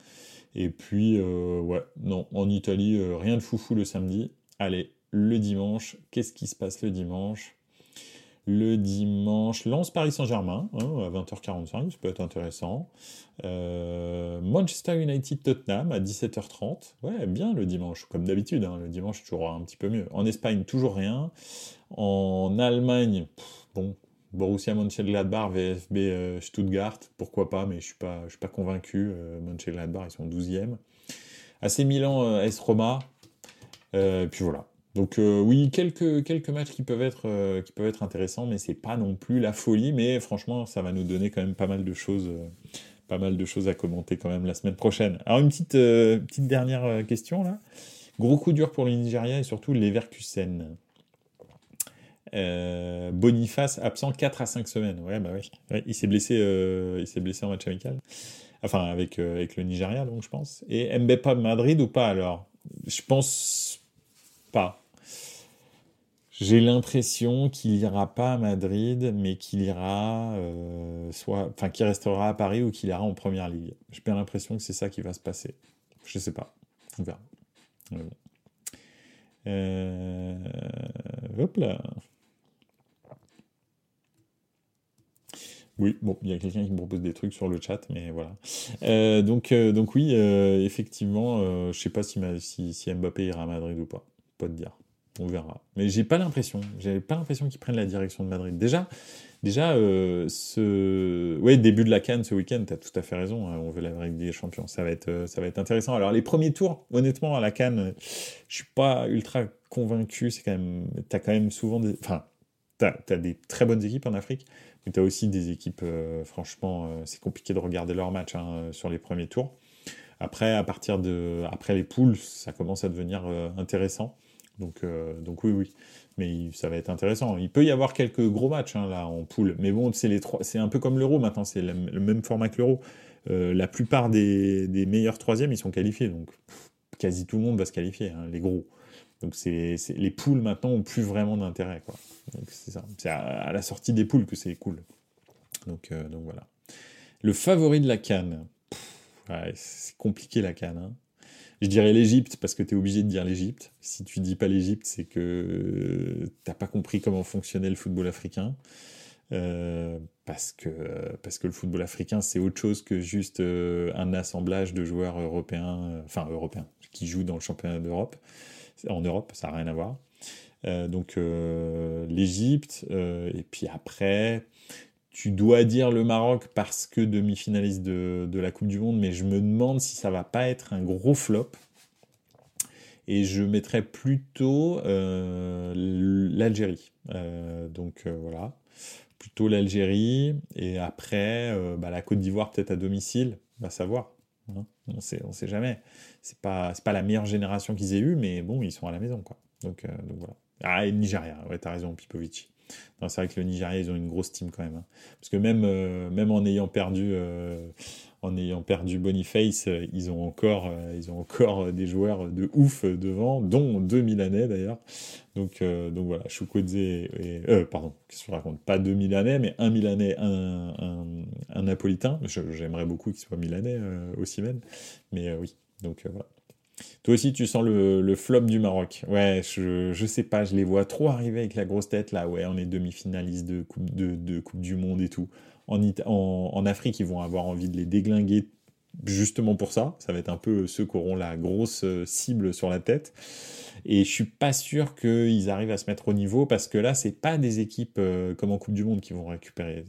Et puis, ouais, non, en Italie, rien de foufou le samedi. Allez, le dimanche, qu'est-ce qui se passe le dimanche? Le dimanche, lance Paris Saint-Germain hein, à 20h45, ça peut être intéressant. Euh, Manchester United Tottenham à 17h30, ouais, bien le dimanche, comme d'habitude, hein, le dimanche toujours un petit peu mieux. En Espagne, toujours rien. En Allemagne, bon, Borussia Mönchengladbach, VfB euh, Stuttgart, pourquoi pas, mais je suis pas, suis pas convaincu. Euh, Mönchengladbach, ils sont 12e. AC Milan, S Roma, puis voilà. Donc euh, oui, quelques, quelques matchs qui peuvent être, euh, qui peuvent être intéressants, mais c'est pas non plus la folie. Mais franchement, ça va nous donner quand même pas mal de choses, euh, pas mal de choses à commenter quand même la semaine prochaine. Alors une petite, petite dernière question là. Gros coup dur pour le Nigeria et surtout Leverkusen. Boniface absent 4 à 5 semaines. Ouais, bah ouais. il s'est blessé, il s'est blessé en match amical. Enfin, avec, avec le Nigeria, donc je pense. Et Mbeppa Madrid ou pas alors? Je pense pas. J'ai l'impression qu'il ira pas à Madrid, mais qu'il ira euh, soit, enfin, qu'il restera à Paris ou qu'il ira en première ligue. J'ai bien l'impression que c'est ça qui va se passer. Je sais pas. On verra. Euh, hop là. Oui, bon, il y a quelqu'un qui me propose des trucs sur le chat, mais voilà. Euh, donc, donc oui, effectivement, je sais pas si, si, Mbappé ira à Madrid ou pas pas te dire. On verra. Mais j'ai pas l'impression. J'ai pas l'impression qu'ils prennent la direction de Madrid. Déjà, déjà euh, ce ouais, début de la Cannes ce week-end, tu as tout à fait raison. Hein, on veut la Ligue des Champions. Ça va, être, euh, ça va être intéressant. Alors, les premiers tours, honnêtement, à la Cannes, je suis pas ultra convaincu. C'est quand même. As quand même souvent des. Enfin, tu as, des très bonnes équipes en Afrique, mais tu as aussi des équipes, euh, franchement, c'est compliqué de regarder leurs matchs hein, sur les premiers tours. Après, à partir de. Après les poules, ça commence à devenir intéressant. Donc, euh, donc oui, oui. Mais ça va être intéressant. Il peut y avoir quelques gros matchs hein, en poule. Mais bon, c'est les. C'est un peu comme l'euro maintenant. C'est le, même format que l'euro. Euh, la plupart des, meilleurs troisièmes, ils sont qualifiés. Donc quasi tout le monde va se qualifier, hein, les gros. Donc c'est, les poules maintenant ont plus vraiment d'intérêt. C'est ça. C'est à, la sortie des poules que c'est cool. Donc, euh, voilà. Le favori de la canne. c'est compliqué la canne. Hein. Je dirais l'Égypte parce que tu es obligé de dire l'Égypte. Si tu dis pas l'Égypte, c'est que t'as pas compris comment fonctionnait le football africain. Euh, parce, que, parce que le football africain, c'est autre chose que juste euh, un assemblage de joueurs européens, euh, enfin européens, qui jouent dans le championnat d'Europe. En Europe, ça n'a rien à voir. donc l'Égypte, et puis après, tu dois dire le Maroc parce que demi-finaliste de, la Coupe du Monde, mais je me demande si ça va pas être un gros flop. Et je mettrais plutôt euh, l'Algérie. Euh, donc euh, voilà, plutôt l'Algérie. Et après, bah, la Côte d'Ivoire peut-être à domicile, va savoir. Hein. on sait, sait jamais. C'est pas, pas la meilleure génération qu'ils aient eue, mais bon, ils sont à la maison, quoi. Donc, voilà. Ah, et Nigeria, ouais, t'as raison, Pipovic c'est vrai que le Nigeria, ils ont une grosse team quand même. Hein. Parce que même, euh, même en ayant perdu, euh, en ayant perdu Boniface, euh, ils ont encore, ils ont encore des joueurs de ouf devant, dont deux Milanais d'ailleurs. Donc, donc voilà, Chukwueze et, pardon, qu'est-ce que je raconte? Pas deux Milanais, mais un Milanais, un, un, un Napolitain. J'aimerais beaucoup qu'il soit Milanais aussi même. Mais oui, donc voilà. Toi aussi, tu sens le, flop du Maroc. Ouais, je, je sais pas, je les vois trop arriver avec la grosse tête là. Ouais, on est demi-finaliste de coupe, de, coupe du Monde et tout. En, en, Afrique, ils vont avoir envie de les déglinguer justement pour ça. Ça va être un peu ceux qui auront la grosse euh, cible sur la tête. Et je suis pas sûr qu'ils arrivent à se mettre au niveau parce que là, c'est pas des équipes euh, comme en Coupe du Monde qui vont récupérer.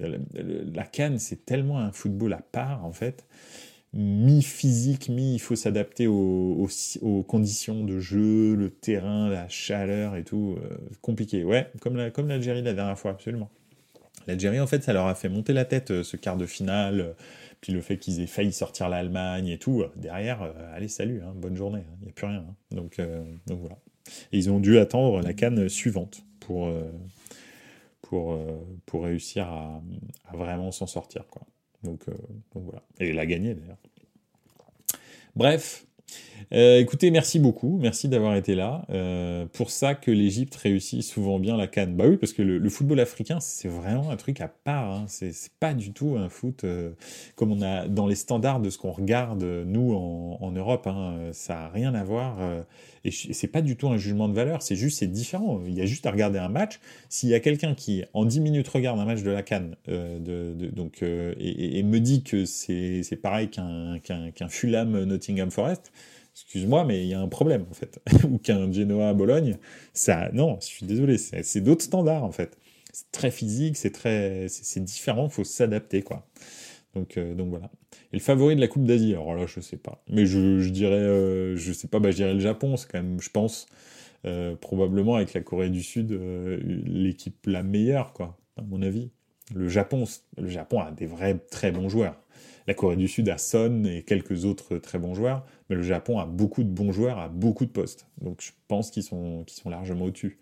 La Cannes, c'est tellement un football à part en fait mi-physique, mi il faut s'adapter aux, conditions de jeu, le terrain, la chaleur et tout. Euh, compliqué. Ouais, comme l'Algérie la, dernière fois, absolument. L'Algérie, en fait, ça leur a fait monter la tête, euh, ce quart de finale. Puis le fait qu'ils aient failli sortir l'Allemagne et tout, derrière, allez, salut, hein, bonne journée, il n'y a plus rien. Hein. Donc, voilà. Et ils ont dû attendre la canne suivante pour, pour, pour réussir à, vraiment s'en sortir. Quoi. Donc, donc voilà. Et la gagner d'ailleurs. Bref, euh, écoutez, merci beaucoup, merci d'avoir été là. Euh, pour ça que l'Égypte réussit souvent bien la canne. Bah oui, parce que le, football africain, c'est vraiment un truc à part. Hein. C'est pas du tout un foot euh, comme on a dans les standards de ce qu'on regarde nous en, Europe. Hein. Ça a rien à voir. Et c'est pas du tout un jugement de valeur. C'est juste, c'est différent. Il y a juste à regarder un match. S'il y a quelqu'un qui en 10 minutes regarde un match de la canne, de, donc et, me dit que c'est pareil qu'un qu'un Fulham Nottingham Forest excuse-moi, mais il y a un problème en fait. Ou qu'un Genoa Bologne, ça, non, je suis désolé, c'est d'autres standards en fait. C'est très physique, c'est très, c'est différent, faut s'adapter quoi. Donc, euh, donc voilà. Et le favori de la Coupe d'Asie, alors là, je sais pas. Mais je, dirais, euh, je sais pas, bah, je dirais le Japon, c'est quand même, je pense, euh, probablement avec la Corée du Sud, l'équipe la meilleure, quoi, à mon avis. Le Japon, le Japon a des vrais très bons joueurs. La Corée du Sud a Son et quelques autres très bons joueurs, mais le Japon a beaucoup de bons joueurs à beaucoup de postes. Donc je pense qu'ils sont, largement au-dessus.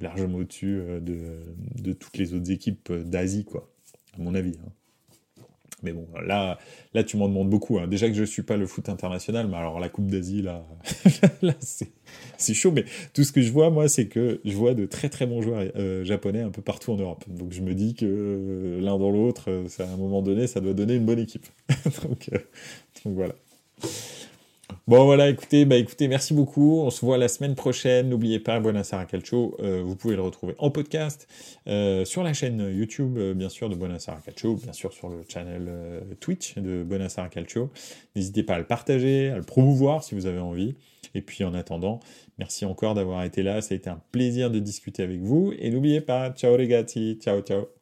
Largement au-dessus de, de, toutes les autres équipes d'Asie, quoi, à mon avis. Hein. Mais bon, là, là tu m'en demandes beaucoup. Hein. Déjà que je ne suis pas le foot international, mais alors la Coupe d'Asie, là, c'est chaud. Mais tout ce que je vois, moi, c'est que je vois de très très bons joueurs euh, japonais un peu partout en Europe. Donc je me dis que euh, l'un dans l'autre, euh, à un moment donné, ça doit donner une bonne équipe. donc voilà. Bon voilà, écoutez, bah écoutez, merci beaucoup. On se voit la semaine prochaine. N'oubliez pas, Buonasera Calcio, euh, vous pouvez le retrouver en podcast euh, sur la chaîne YouTube, euh, bien sûr, de Buonasera Calcio, bien sûr sur le channel Twitch de Buonasera Calcio. N'hésitez pas à le partager, à le promouvoir si vous avez envie. Et puis en attendant, merci encore d'avoir été là. Ça a été un plaisir de discuter avec vous. Et n'oubliez pas, ciao les ciao ciao.